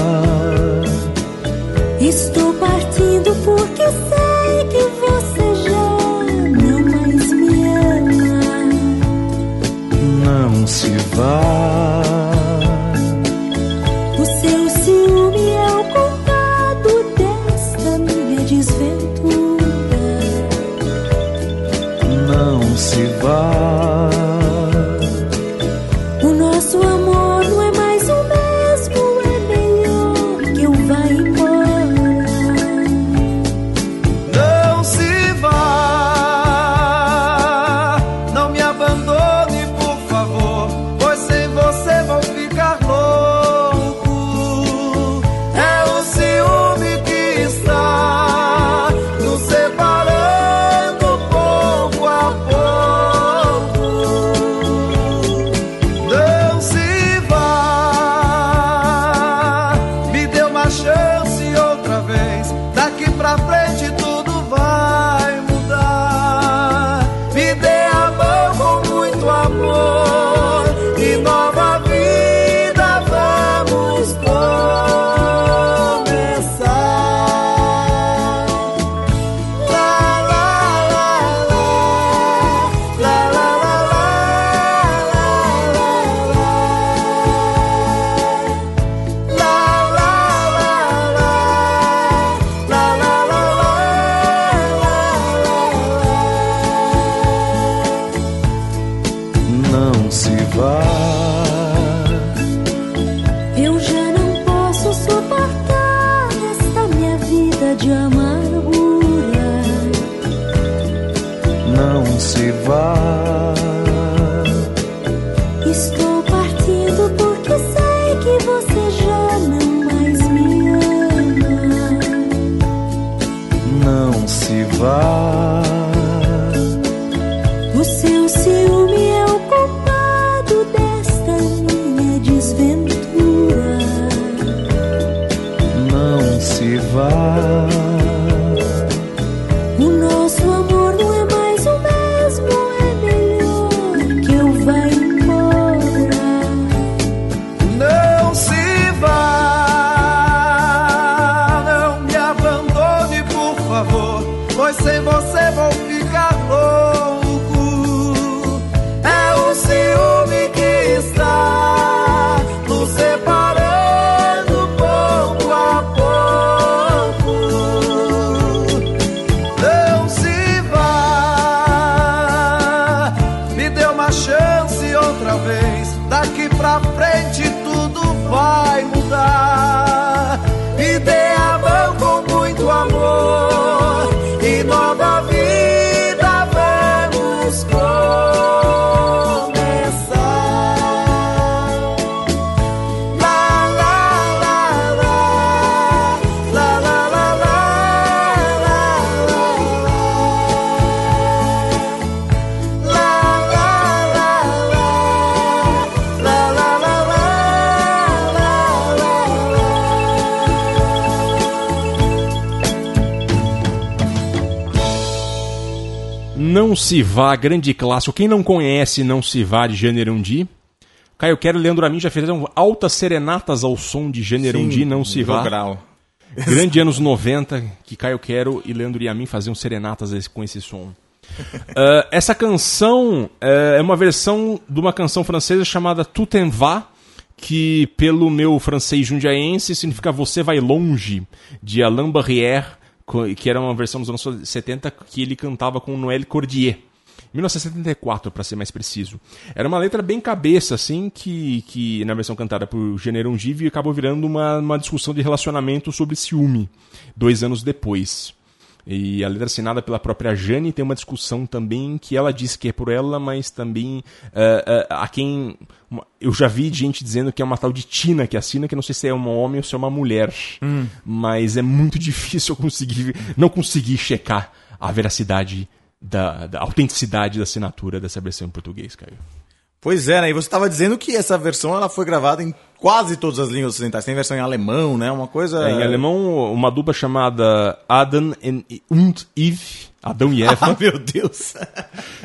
Estou partindo porque sei que você já não mais me ama. Não se vá. Vá, grande clássico. Quem não conhece Não se vá de Generundi? Caio Quero e Leandro Amin já fizeram altas serenatas ao som de Generundi, Não se vá. grau. Grande anos 90, que Caio Quero e Leandro Yamin faziam serenatas com esse som. Ah, *laughs* essa canção eh, é uma versão de uma canção francesa chamada Tout en va, que pelo meu francês jundiaense significa Você vai longe, de Alain Barrière, que era uma versão dos anos 70 que ele cantava com Noël Cordier. 1974, para ser mais preciso. Era uma letra bem cabeça, assim, que, que na versão cantada por Gênero Give acabou virando uma, uma discussão de relacionamento sobre ciúme, dois anos depois. E a letra assinada pela própria Jane tem uma discussão também que ela diz que é por ela, mas também eh, eh, a quem. uma- eu já vi gente dizendo que é uma tal de Tina que assina, que não sei se é um homem ou se é uma mulher. Mas é muito *laughs* difícil eu conseguir. não conseguir checar a veracidade da, da autenticidade da assinatura dessa versão em português, Caio. Pois é, né? E você estava dizendo que essa versão ela foi gravada em quase todas as línguas ocidentais. Tem versão em alemão, né? Uma coisa. É, em alemão, uma dupla chamada Adam und Eve, Adão e *laughs* Ah, Eva. meu Deus.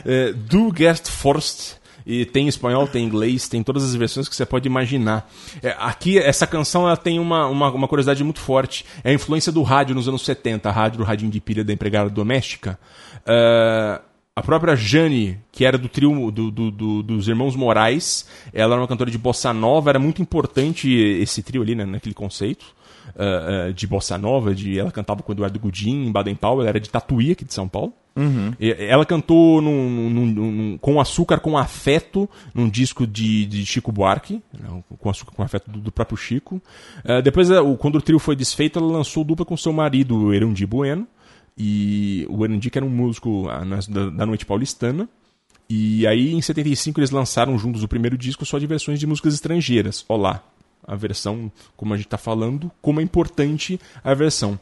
É, Du Gest Forst. E tem espanhol, tem inglês, tem todas as versões que você pode imaginar. É, aqui, essa canção ela tem uma, uma, uma curiosidade muito forte. É a influência do rádio nos anos 70, a rádio do Radinho de Pilha da empregada doméstica. É, a própria Jane, que era do trio do, do- do- dos Irmãos Moraes, ela era uma cantora de bossa nova, era muito importante esse trio ali, né, naquele conceito eh, eh, de bossa nova, de, ela cantava com o Eduardo Gudim em Baden-Powell, ela era de Tatuí, aqui de São Paulo. E- Ela cantou num- num- num- com açúcar com afeto num disco de, de Chico Buarque, né, com açúcar com afeto do, do próprio Chico. Eh, depois, quando o trio foi desfeito, ela lançou dupla com seu marido, Erundi Bueno. E o Erundi, que era um músico ah, da, noite paulistana. E aí, em 75, eles lançaram juntos o primeiro disco só de versões de músicas estrangeiras. Olá, a versão, como a gente está falando, como é importante a versão.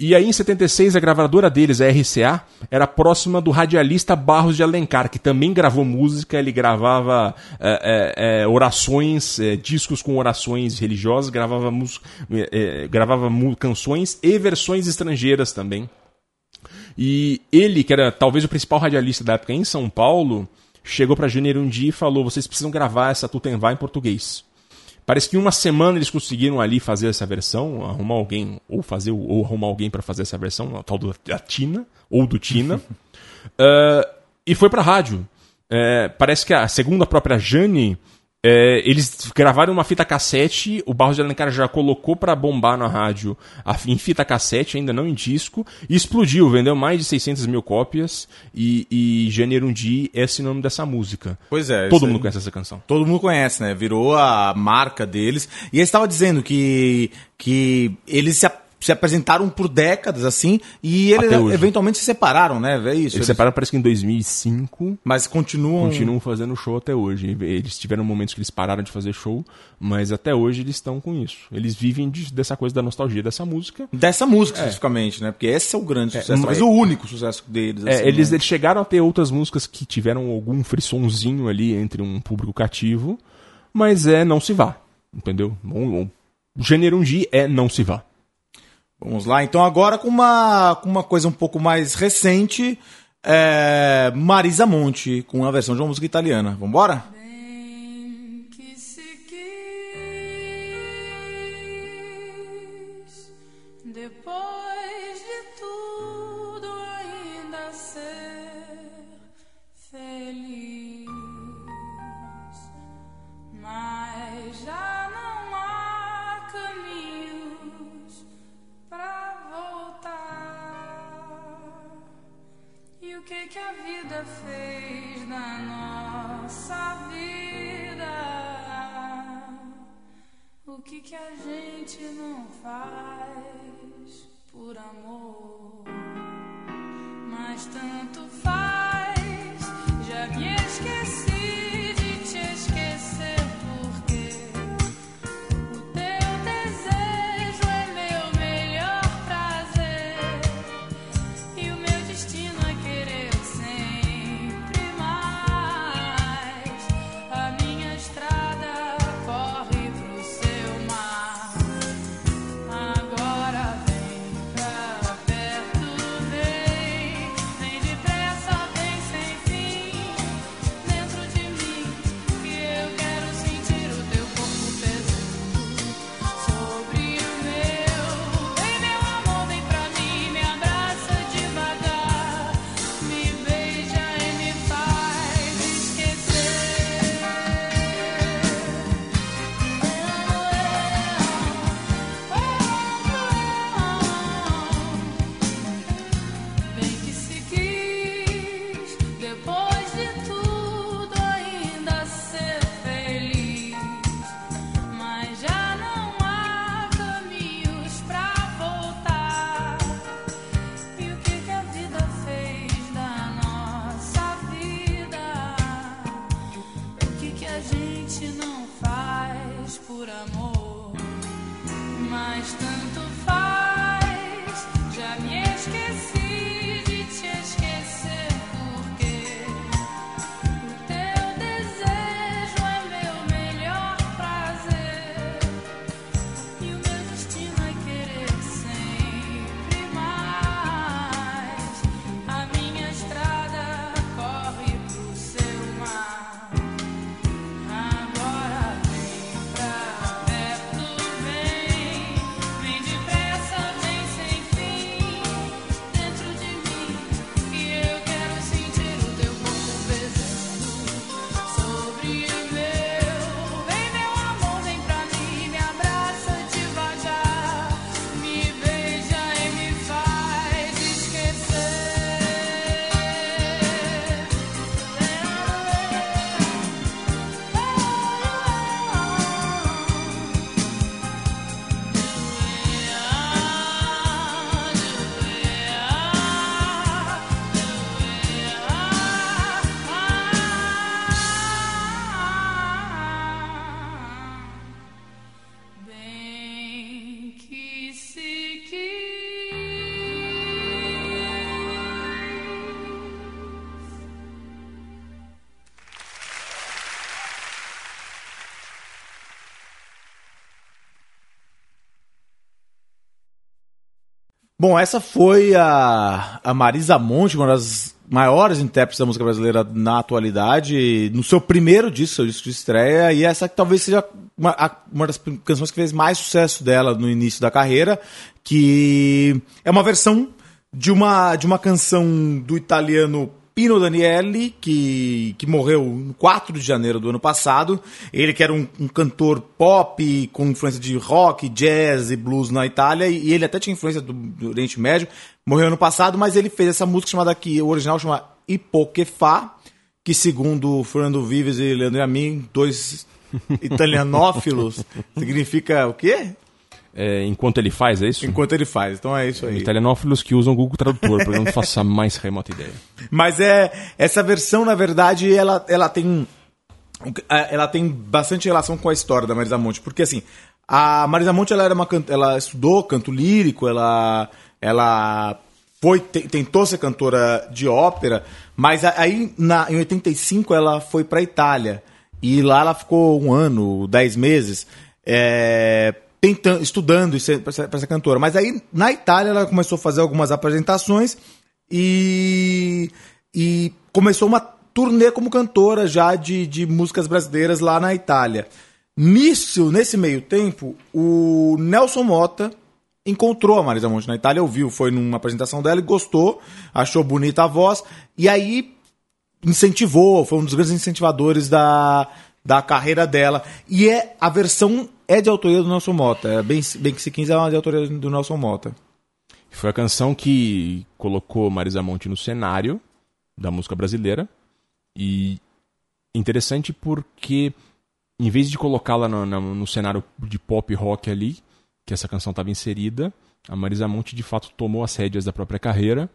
E aí, em 76, a gravadora deles, a RCA, era próxima do radialista Barros de Alencar, que também gravou música, ele gravava é, é, é, orações, é, discos com orações religiosas, gravava, mus- é, é, gravava canções e versões estrangeiras também. E ele, que era talvez o principal radialista da época em São Paulo, chegou pra Janeiro um dia e falou: vocês precisam gravar essa Tutenvá em português. Parece que em uma semana eles conseguiram ali fazer essa versão, arrumar alguém, ou fazer ou arrumar alguém pra fazer essa versão, a tal da Tina, ou do Tina. *laughs* Ah, e foi pra rádio. É, parece que, a, segundo a própria Jane, É, eles gravaram uma fita cassete, o Barros de Alencar já colocou pra bombar na rádio a- em fita cassete, ainda não em disco, e explodiu, vendeu mais de 600 mil cópias, e, e Janeiro um Dia é esse nome dessa música. Pois é. Todo mundo conhece essa canção. Todo mundo conhece, né? Virou a marca deles. E eles estavam dizendo que, que eles se, se apresentaram por décadas, assim, e eles eventualmente se separaram, né? É isso. Eles separaram parece que em 2005, Mas continuam. continuam fazendo show até hoje. Eles tiveram momentos que eles pararam de fazer show, mas até hoje eles estão com isso. Eles vivem de- dessa coisa da nostalgia dessa música. Dessa música, especificamente, né? Porque esse é o grande sucesso, mas- mas o único sucesso deles. É, assim, eles, né? eles chegaram a ter outras músicas que tiveram algum frissonzinho ali entre um público cativo, mas é Não Se Vá, entendeu? O, o gênero um dia é Não Se Vá. Vamos lá, então agora com uma, com uma coisa um pouco mais recente, é, Marisa Monte, com a versão de uma música italiana. Vambora? Bem que que a vida fez na nossa vida? O que que a gente não faz por amor? Mas tanto faz, Bom, essa foi a, a Marisa Monte, uma das maiores intérpretes da música brasileira na atualidade, no seu primeiro disco, seu disco de estreia, e essa que talvez seja uma, a- uma das canções que fez mais sucesso dela no início da carreira, que é uma versão de uma, de uma canção do italiano Pino Daniele, que, que morreu no 4 de janeiro do ano passado. Ele que era um, um cantor pop com influência de rock, jazz e blues na Itália, e ele até tinha influência do, do Oriente Médio. Morreu ano passado, mas ele fez essa música chamada aqui, o original chama Hipoquefá, que segundo Fernando Vives e Leandro Amin, dois *laughs* italianófilos, significa o quê? É, enquanto ele faz, é isso? Enquanto ele faz. Então é isso aí. Italianófilos que usam o Google Tradutor, eu não faço a *laughs* mais remota ideia. Mas é essa versão, na verdade, ela, ela tem ela tem bastante relação com a história da Marisa Monte, porque assim, a Marisa Monte ela era uma can- ela estudou canto lírico, ela ela foi te- tentou ser cantora de ópera, mas aí na, em 85 ela foi para Itália e lá ela ficou um ano, dez meses, é, tentando, estudando para ser, cantora. Mas aí na Itália ela começou a fazer algumas apresentações e, e começou uma turnê como cantora já de, de músicas brasileiras lá na Itália. Nisso, nesse meio tempo, o Nelson Mota encontrou a Marisa Monte na Itália, ouviu, foi numa apresentação dela e gostou, achou bonita a voz, e aí incentivou, foi um dos grandes incentivadores da, da carreira dela. E é a versão é de autoria do Nelson Mota. É bem, bem que se 15 é uma de autoria do Nelson Mota. Foi a canção que colocou Marisa Monte no cenário da música brasileira. E interessante porque, em vez de colocá-la no, no- no cenário de pop rock ali, que essa canção estava inserida, a Marisa Monte de fato tomou as rédeas da própria carreira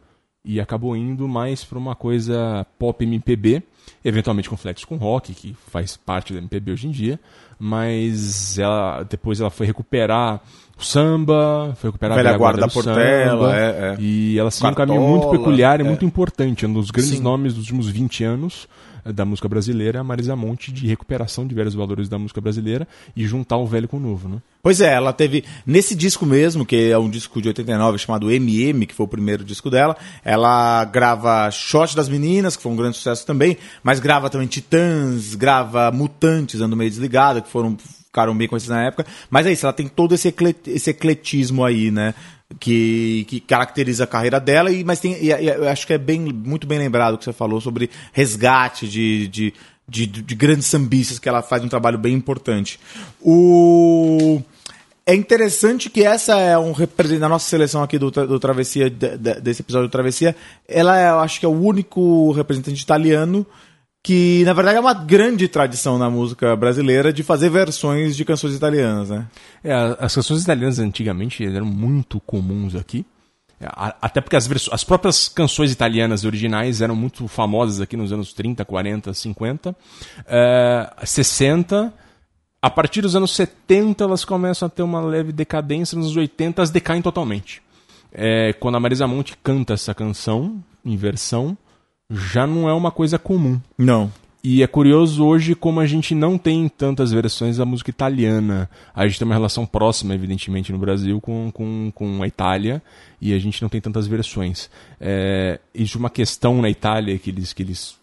e acabou indo mais para uma coisa pop MPB, eventualmente com flex com rock, que faz parte do MPB hoje em dia, mas ela depois ela foi recuperar o samba, foi recuperar Velha a velha guarda guarda da Portela, samba, é, é. e ela seguiu um caminho muito peculiar e é. muito importante, um dos grandes Sim. nomes dos últimos 20 anos da música brasileira, é a Marisa Monte, de recuperação de velhos valores da música brasileira e juntar o velho com o novo, né? Pois é, ela teve. Nesse disco mesmo, que é um disco de 89 chamado MM, que foi o primeiro disco dela, ela grava Shot das Meninas, que foi um grande sucesso também, mas grava também Titãs, grava Mutantes, Ando Meio Desligada, que foram ficaram bem conhecidos na época. Mas é isso, ela tem todo esse, ecle- esse ecletismo aí, né? Que, que caracteriza a carreira dela, e, mas tem, e, e eu acho que é bem, muito bem lembrado o que você falou sobre resgate de, de, de, de grandes sambistas, que ela faz um trabalho bem importante. O. É interessante que essa é um representante da nossa seleção aqui do, do Travessia, de- de- desse episódio do Travessia. Ela é, eu acho que é o único representante italiano que, na verdade, é uma grande tradição na música brasileira de fazer versões de canções italianas, né? É, as canções italianas antigamente eram muito comuns aqui. É, Até porque as, as próprias canções italianas originais eram muito famosas aqui nos anos 30, 40, 50. É, 60. A partir dos anos 70 elas começam a ter uma leve decadência. Nos anos 80 elas decaem totalmente. É, quando a Marisa Monte canta essa canção em versão, já não é uma coisa comum. Não. E é curioso hoje como a gente não tem tantas versões da música italiana. A gente tem uma relação próxima, evidentemente, no Brasil com, com, com a Itália, e a gente não tem tantas versões. É, existe uma questão na Itália que eles, que eles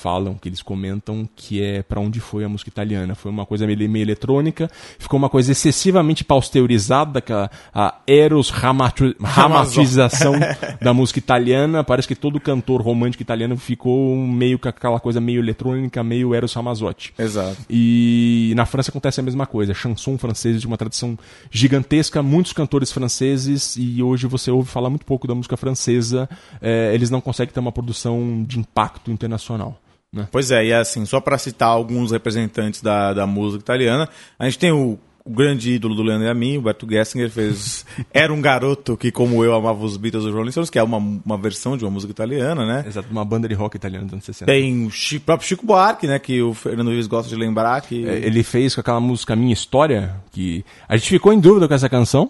falam, que eles comentam, que é para onde foi a música italiana. Foi uma coisa meio, meio eletrônica, ficou uma coisa excessivamente pasteurizada, que a, a eros *laughs* ramatização *laughs* da música italiana. Parece que todo cantor romântico italiano ficou meio com aquela coisa meio eletrônica, meio eros Ramazzotti. Exato. E na França acontece a mesma coisa. Chanson francesa de uma tradição gigantesca, muitos cantores franceses, e hoje você ouve falar muito pouco da música francesa. eh, eles não conseguem ter uma produção de impacto internacional. Né? Pois é, e assim, só para citar alguns representantes da, da música italiana, a gente tem o, o grande ídolo do Leandro e a mim, o Berto Gessinger, fez *laughs* Era um Garoto que, como eu, amava os Beatles e os Rolling Stones, que é uma, uma versão de uma música italiana, né? Exato, uma banda de rock italiana dos anos 60. Tem o próprio Chico Buarque, né, que o Fernando Luiz gosta de lembrar, que... É, Ele fez com aquela música Minha História, que a gente ficou em dúvida com essa canção,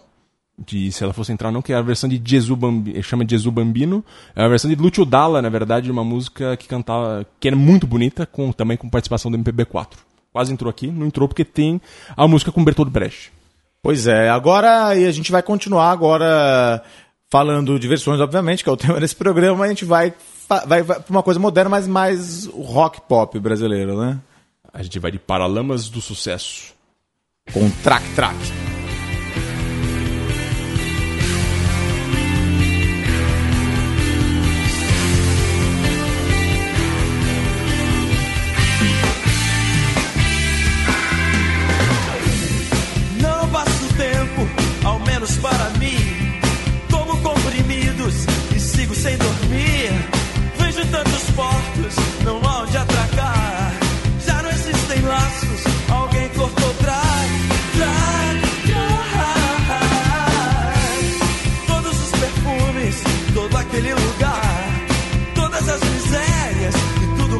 de se ela fosse entrar ou não, que é a versão de Jesus Bambino, chama Jesus Bambino, é a versão de Lucio Dalla, na verdade, de uma música que cantava, que era muito bonita, com, também com participação do MPB4. Quase entrou aqui, não entrou porque tem a música com Bertold Brecht. Pois é, agora e a gente vai continuar agora falando de versões, obviamente, que é o tema desse programa, a gente vai, vai, vai pra uma coisa moderna, mas mais rock pop brasileiro, né? A gente vai de Paralamas do Sucesso. Com Track Track.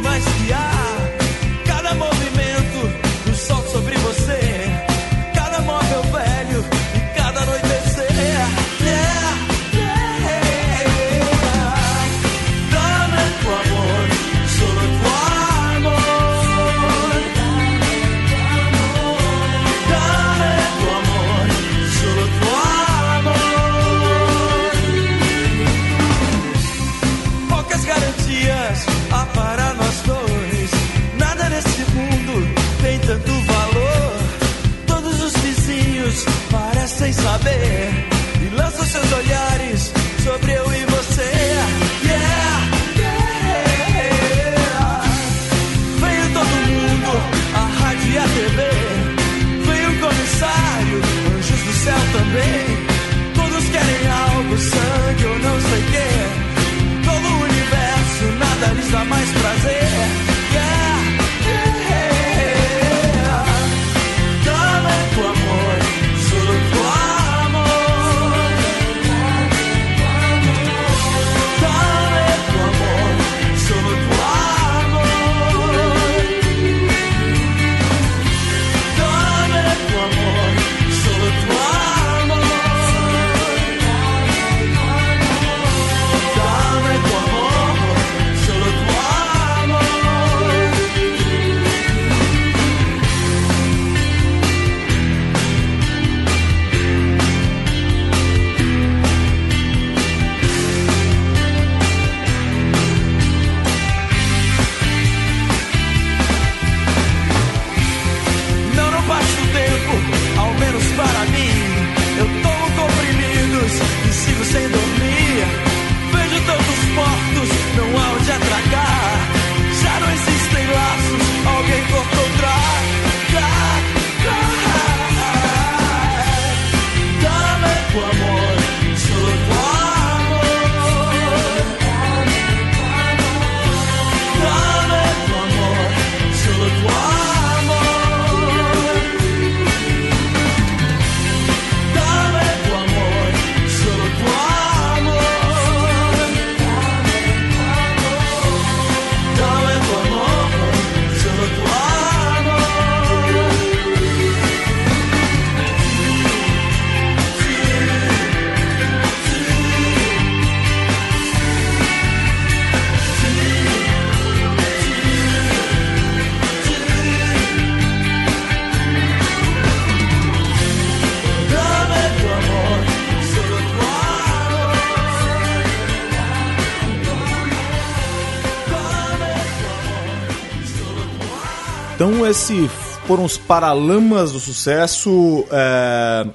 much esse foram os Paralamas do Sucesso. é,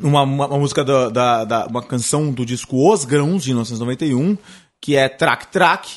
uma, uma, uma música da, da, da- uma canção do disco Os Grãos, de 1991, que é Track Track,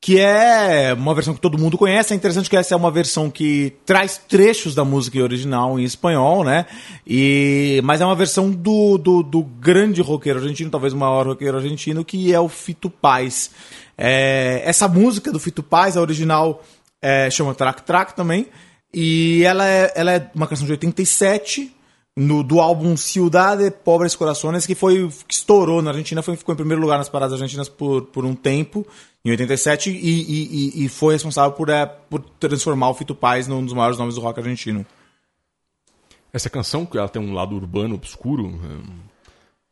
que é uma versão que todo mundo conhece. É interessante que essa é uma versão que traz trechos da música original em espanhol, né? E, mas é uma versão do, do, do grande roqueiro argentino, talvez o maior roqueiro argentino, que é o Fito Paz. É, essa música do Fito Paz, a original, é, chama Track Track também. E ela é, ela é uma canção de 87, no, do álbum Ciudad Pobres Corazones, que foi que estourou na Argentina, foi, ficou em primeiro lugar nas paradas argentinas por, por um tempo, em 87, e, e, e- e foi responsável por, é, por transformar o Fito Paz num dos maiores nomes do rock argentino. Essa canção, que ela tem um lado urbano obscuro,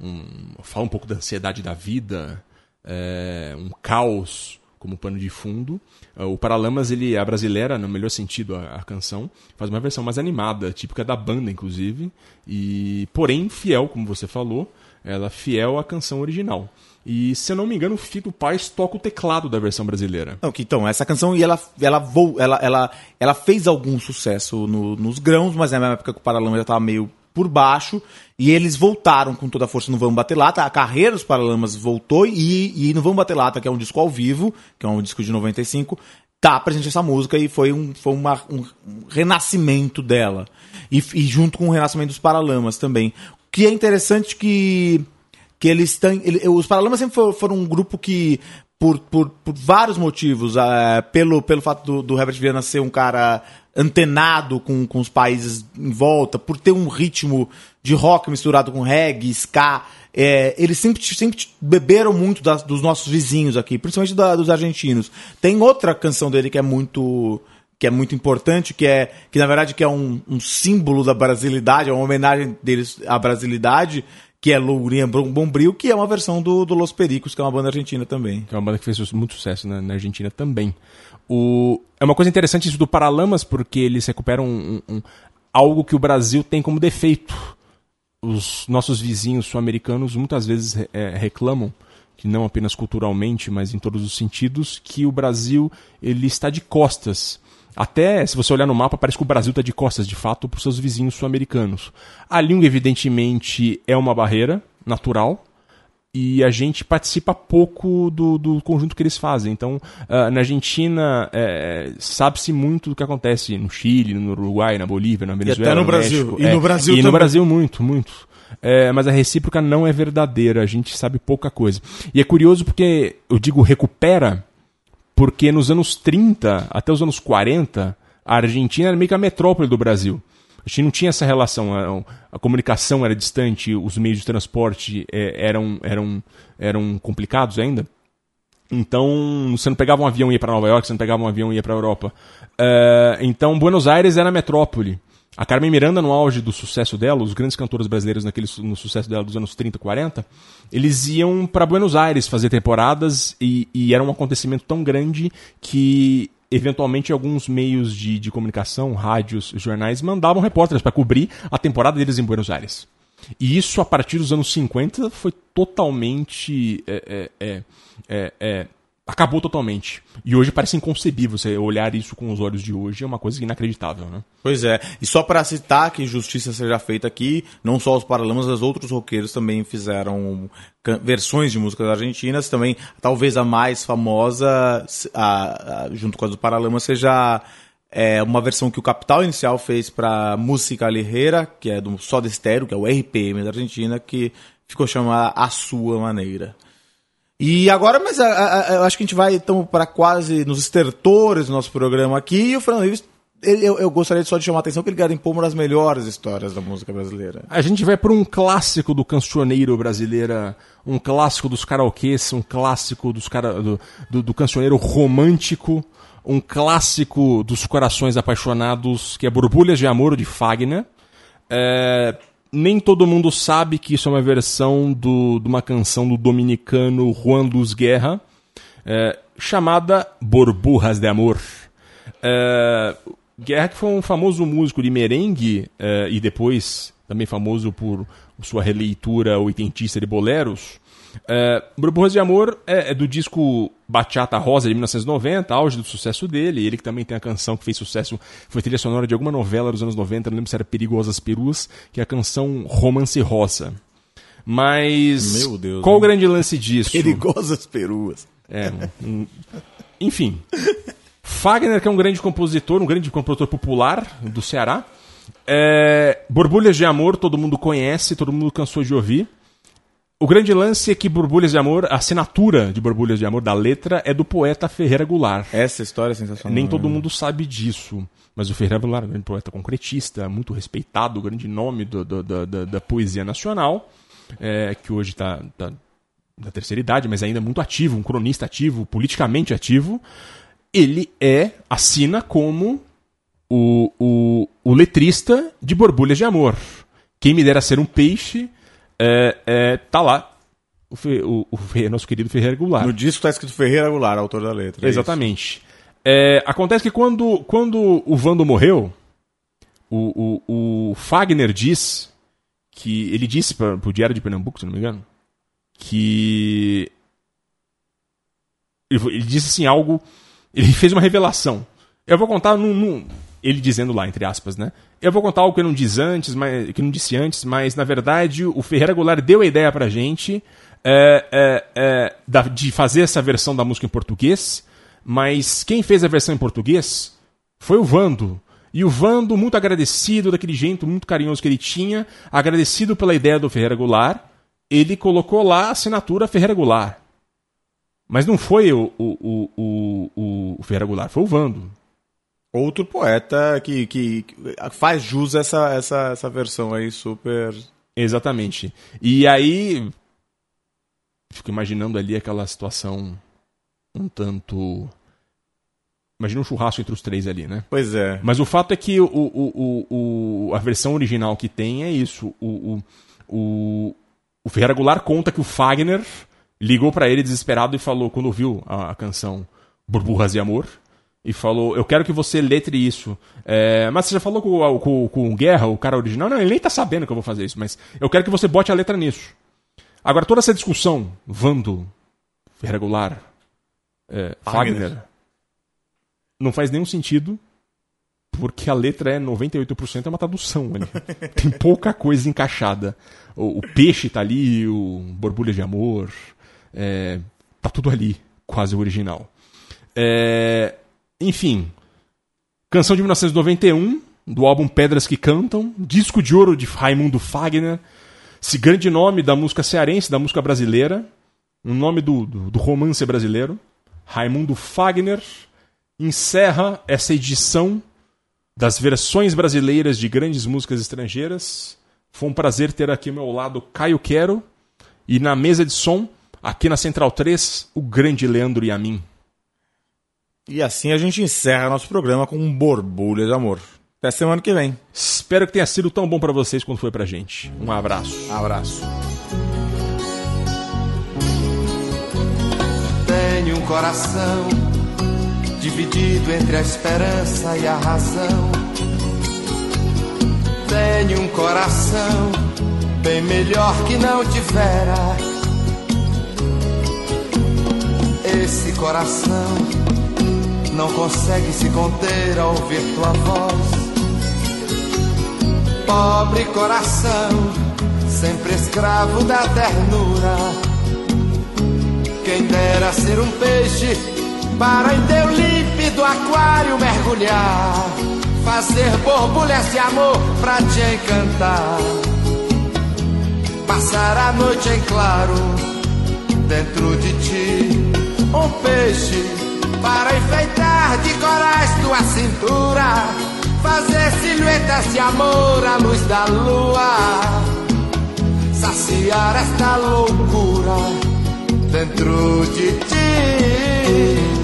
um- fala um pouco da ansiedade da vida, é, um caos como pano de fundo. É, O Paralamas, ele é brasileira, no melhor sentido, a, a canção. Faz uma versão mais animada, típica da banda, inclusive. E, porém, fiel, como você falou, ela é fiel à canção original. E, se eu não me engano, o Fito Paz toca o teclado da versão brasileira. Não, que, então, essa canção, e ela, ela, ela, ela, ela fez algum sucesso no- nos grãos, mas na época que o Paralama já estava meio por baixo, e eles voltaram com toda a força no Vamos Bater Lata, a carreira dos Paralamas voltou, e, e no Vamos Bater Lata, que é um disco ao vivo, que é um disco de 95, tá presente essa música, e foi um, foi uma- um, renascimento dela. E, e junto com o renascimento dos Paralamas também. O que é interessante que que eles têm. ele- os Paralamas sempre fo- foram um grupo que, por, por, por vários motivos, ah, pelo, pelo fato do, do Herbert Viana ser um cara antenado com, com os países em volta, por ter um ritmo de rock misturado com reggae, ska, é, eles sempre, sempre beberam muito das- dos nossos vizinhos aqui, principalmente da- dos argentinos. Tem outra canção dele que é muito que é muito importante, que é que na verdade que é um, um símbolo da brasilidade, é uma homenagem deles à brasilidade, que é Lourinha Bom- Bombril, que é uma versão do, do Los Pericos, que é uma banda argentina também. que é uma banda que fez muito sucesso na, na Argentina também. O, é uma coisa interessante isso do Paralamas, porque eles recuperam um- um- algo que o Brasil tem como defeito. Os nossos vizinhos sul-americanos muitas vezes é, reclamam, que não apenas culturalmente, mas em todos os sentidos, que o Brasil ele está de costas Até, se você olhar no mapa, parece que o Brasil está de costas, de fato, para os seus vizinhos sul-americanos. A língua, evidentemente, é uma barreira natural, e a gente participa pouco do, do conjunto que eles fazem. Então, ah, na Argentina, é, sabe-se muito do que acontece no Chile, no Uruguai, na Bolívia, na Venezuela. no Brasil. México. E no Brasil E no também. Brasil, muito, muito. É, mas a recíproca não é verdadeira, a gente sabe pouca coisa. E é curioso porque, eu digo recupera, porque nos anos 30 até os anos 40, a Argentina era meio que a metrópole do Brasil. A gente não tinha essa relação, a, a comunicação era distante, os meios de transporte eh, eram, eram, eram complicados ainda. Então, você não pegava um avião e ia para Nova York, você não pegava um avião e ia para Europa. Eh, então, Buenos Aires era a metrópole. A Carmen Miranda, no auge do sucesso dela, os grandes cantores brasileiros naquele, no sucesso dela dos anos 30, 40, eles iam para Buenos Aires fazer temporadas e, e era um acontecimento tão grande que, eventualmente, alguns meios de, de comunicação, rádios, jornais, mandavam repórteres para cobrir a temporada deles em Buenos Aires. E isso, a partir dos anos 50, foi totalmente. é, é, é, é, é, acabou totalmente. E hoje parece inconcebível você olhar isso com os olhos de hoje, é uma coisa inacreditável, né? Pois é. E só para citar que justiça seja feita aqui, não só os Paralamas, mas outros roqueiros também fizeram versões de músicas argentinas. Também, talvez a mais famosa, a- a- junto com a dos Paralamas, seja é, uma versão que o Capital Inicial fez para Música Ligeira, que é do Soda Stereo, que é o RPM da Argentina, que ficou chamada A Sua Maneira. E agora, mas a- a- eu acho que a gente vai então para quase nos estertores do nosso programa aqui. E o Fernando Rives, ele- eu, eu gostaria só de chamar a atenção que ele garimpou uma das melhores histórias da música brasileira. A gente vai para um clássico do cancioneiro brasileira, um clássico dos karaokês, um clássico dos cara, do, do, do cancioneiro romântico, um clássico dos corações apaixonados, que é Borbulhas de Amor, de Fagner. É, nem todo mundo sabe que isso é uma versão do, de uma canção do dominicano Juan Luz Guerra, é, chamada Borburras de Amor. É, Guerra, que foi um famoso músico de merengue é, e depois também famoso por sua releitura oitentista de boleros. É, de Amor é, é do disco Bachata Rosa de 1990, auge do sucesso dele. Ele que também tem a canção que fez sucesso, foi trilha sonora de alguma novela dos anos 90, não lembro se era Perigosas Perus, que é a canção Romance Rosa. Mas Meu Deus, qual o hein? grande lance disso? Perigosas peruas. É, um- enfim. Fagner, que é um grande compositor, um grande compositor popular do Ceará. É, Borbulhas de Amor, todo mundo conhece, todo mundo cansou de ouvir. O grande lance é que Borbulhas de Amor, a assinatura de Borbulhas de Amor da letra é do poeta Ferreira Goulart. Essa história é sensacional. Nem todo mundo sabe disso. Mas o Ferreira Goulart é um grande poeta concretista, muito respeitado, grande nome do- do- do- da, da poesia nacional, é, que hoje está tá, da terceira idade, mas ainda muito ativo, um cronista ativo, politicamente ativo. Ele é, assina como o, o, o letrista de Borbulhas de Amor. Quem me dera ser um peixe, é, é, tá lá. O, Fe- o- o Fe- nosso querido Ferreira Goulart. No disco tá escrito Ferreira Goulart, autor da letra. é Exatamente. É, acontece que quando, quando o Vando morreu, o, o, o Fagner diz que. Ele disse para o Diário de Pernambuco, se não me engano, que. Ele, ele disse assim algo. Ele fez uma revelação. Eu vou contar num, num- ele dizendo lá, entre aspas, né? Eu vou contar algo que eu não diz antes, mas, que não disse antes, mas na verdade o Ferreira Goulart deu a ideia pra gente é, é, é, da- de fazer essa versão da música em português, mas quem fez a versão em português foi o Vando. E o Vando, muito agradecido daquele jeito muito carinhoso que ele tinha, agradecido pela ideia do Ferreira Goulart, ele colocou lá a assinatura Ferreira Goulart. Mas não foi o, o, o, o, o Ferreira Goulart, foi o Vando. Outro poeta que, que, faz jus a essa, essa, essa versão aí super. Exatamente. E aí. Fico imaginando ali aquela situação um tanto. Imagina um churrasco entre os três ali, né? Pois é. Mas o fato é que o, o, o, o- a versão original que tem é isso. O, o, o, o Ferreira Goulart conta que o Fagner ligou pra ele desesperado e falou, quando ouviu a, a canção Burburras de Amor, e falou: Eu quero que você letre isso. É, mas você já falou com, o- com, com o Guerra, o cara original? Não, ele nem tá sabendo que eu vou fazer isso, mas eu quero que você bote a letra nisso. Agora, toda essa discussão, Vando, Goulart, é. Fagner, não faz nenhum sentido porque a letra é 98% é uma tradução ali. *laughs* Tem pouca coisa encaixada. O, o peixe tá ali, o borbulha de amor, é, tá tudo ali, quase o original. É, enfim, canção de 1991, do álbum Pedras que Cantam, disco de ouro de Raimundo Fagner, esse grande nome da música cearense, da música brasileira, um nome do, do, do romance brasileiro. Raimundo Fagner encerra essa edição das versões brasileiras de grandes músicas estrangeiras. Foi um prazer ter aqui ao meu lado Caio Quero e na mesa de som, aqui na Central 3, o grande Leandro Yamin. E assim a gente encerra nosso programa com um borbulha de amor. Até semana que vem. Espero que tenha sido tão bom pra vocês quanto foi pra gente. Um abraço. Abraço. Tenho um coração dividido entre a esperança e a razão. Tenho um coração bem melhor que não tivera. Esse coração não consegue se conter ao ouvir tua voz. Pobre coração, sempre escravo da ternura. Quem dera ser um peixe para em teu límpido aquário mergulhar, fazer borbulhas de amor pra te encantar, passar a noite em claro dentro de ti, um peixe para enfeitar de corais tua cintura, fazer silhuetas de amor à luz da lua, saciar esta loucura dentro de ti.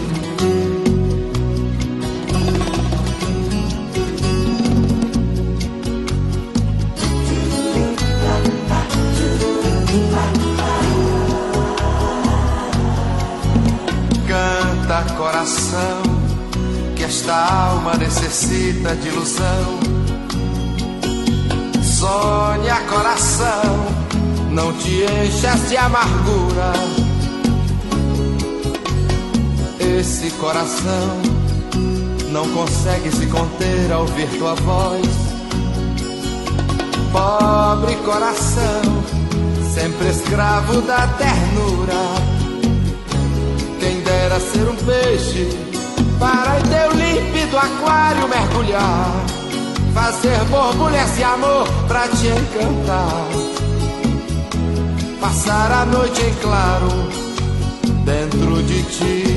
Esta alma necessita de ilusão. Sonha coração, não te enchas de amargura. Esse coração não consegue se conter ao ouvir tua voz. Pobre coração, sempre escravo da ternura. Quem dera ser um peixe para em teu límpido aquário mergulhar, fazer borbulhas de amor pra te encantar, passar a noite em claro dentro de ti,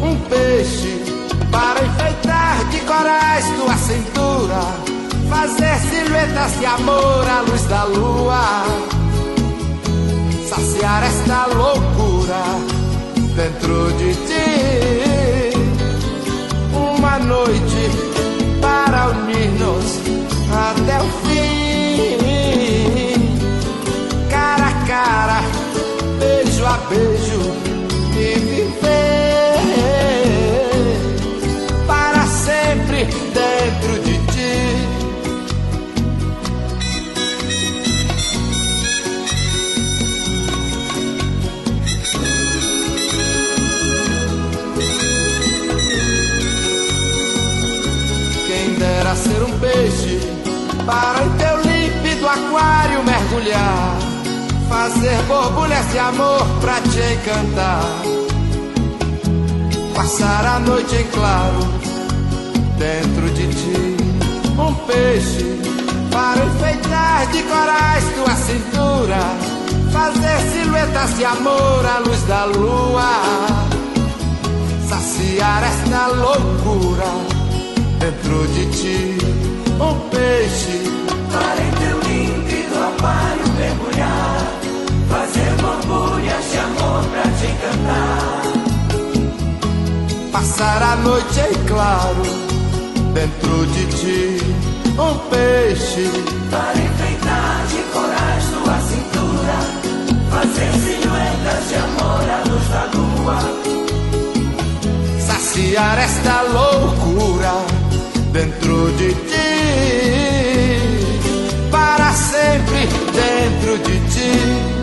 um peixe para enfeitar de corais tua cintura, fazer silhuetas de amor à luz da lua, saciar esta loucura dentro de ti. Noite para unir-nos até o fim. Cara a cara, beijo a beijo para em teu límpido aquário mergulhar, fazer borbulhas de amor pra te encantar, passar a noite em claro dentro de ti, um peixe para enfeitar de corais tua cintura, fazer silhuetas de amor à luz da lua. Saciar esta loucura dentro de ti. Um peixe Para em teu límpido aquário mergulhar, fazer borbulhas de amor pra te encantar. passar a noite em claro dentro de ti. Um peixe Para enfeitar de corais tua cintura, fazer silhuetas de amor à luz da lua. saciar esta loucura dentro de ti. Para sempre dentro de ti.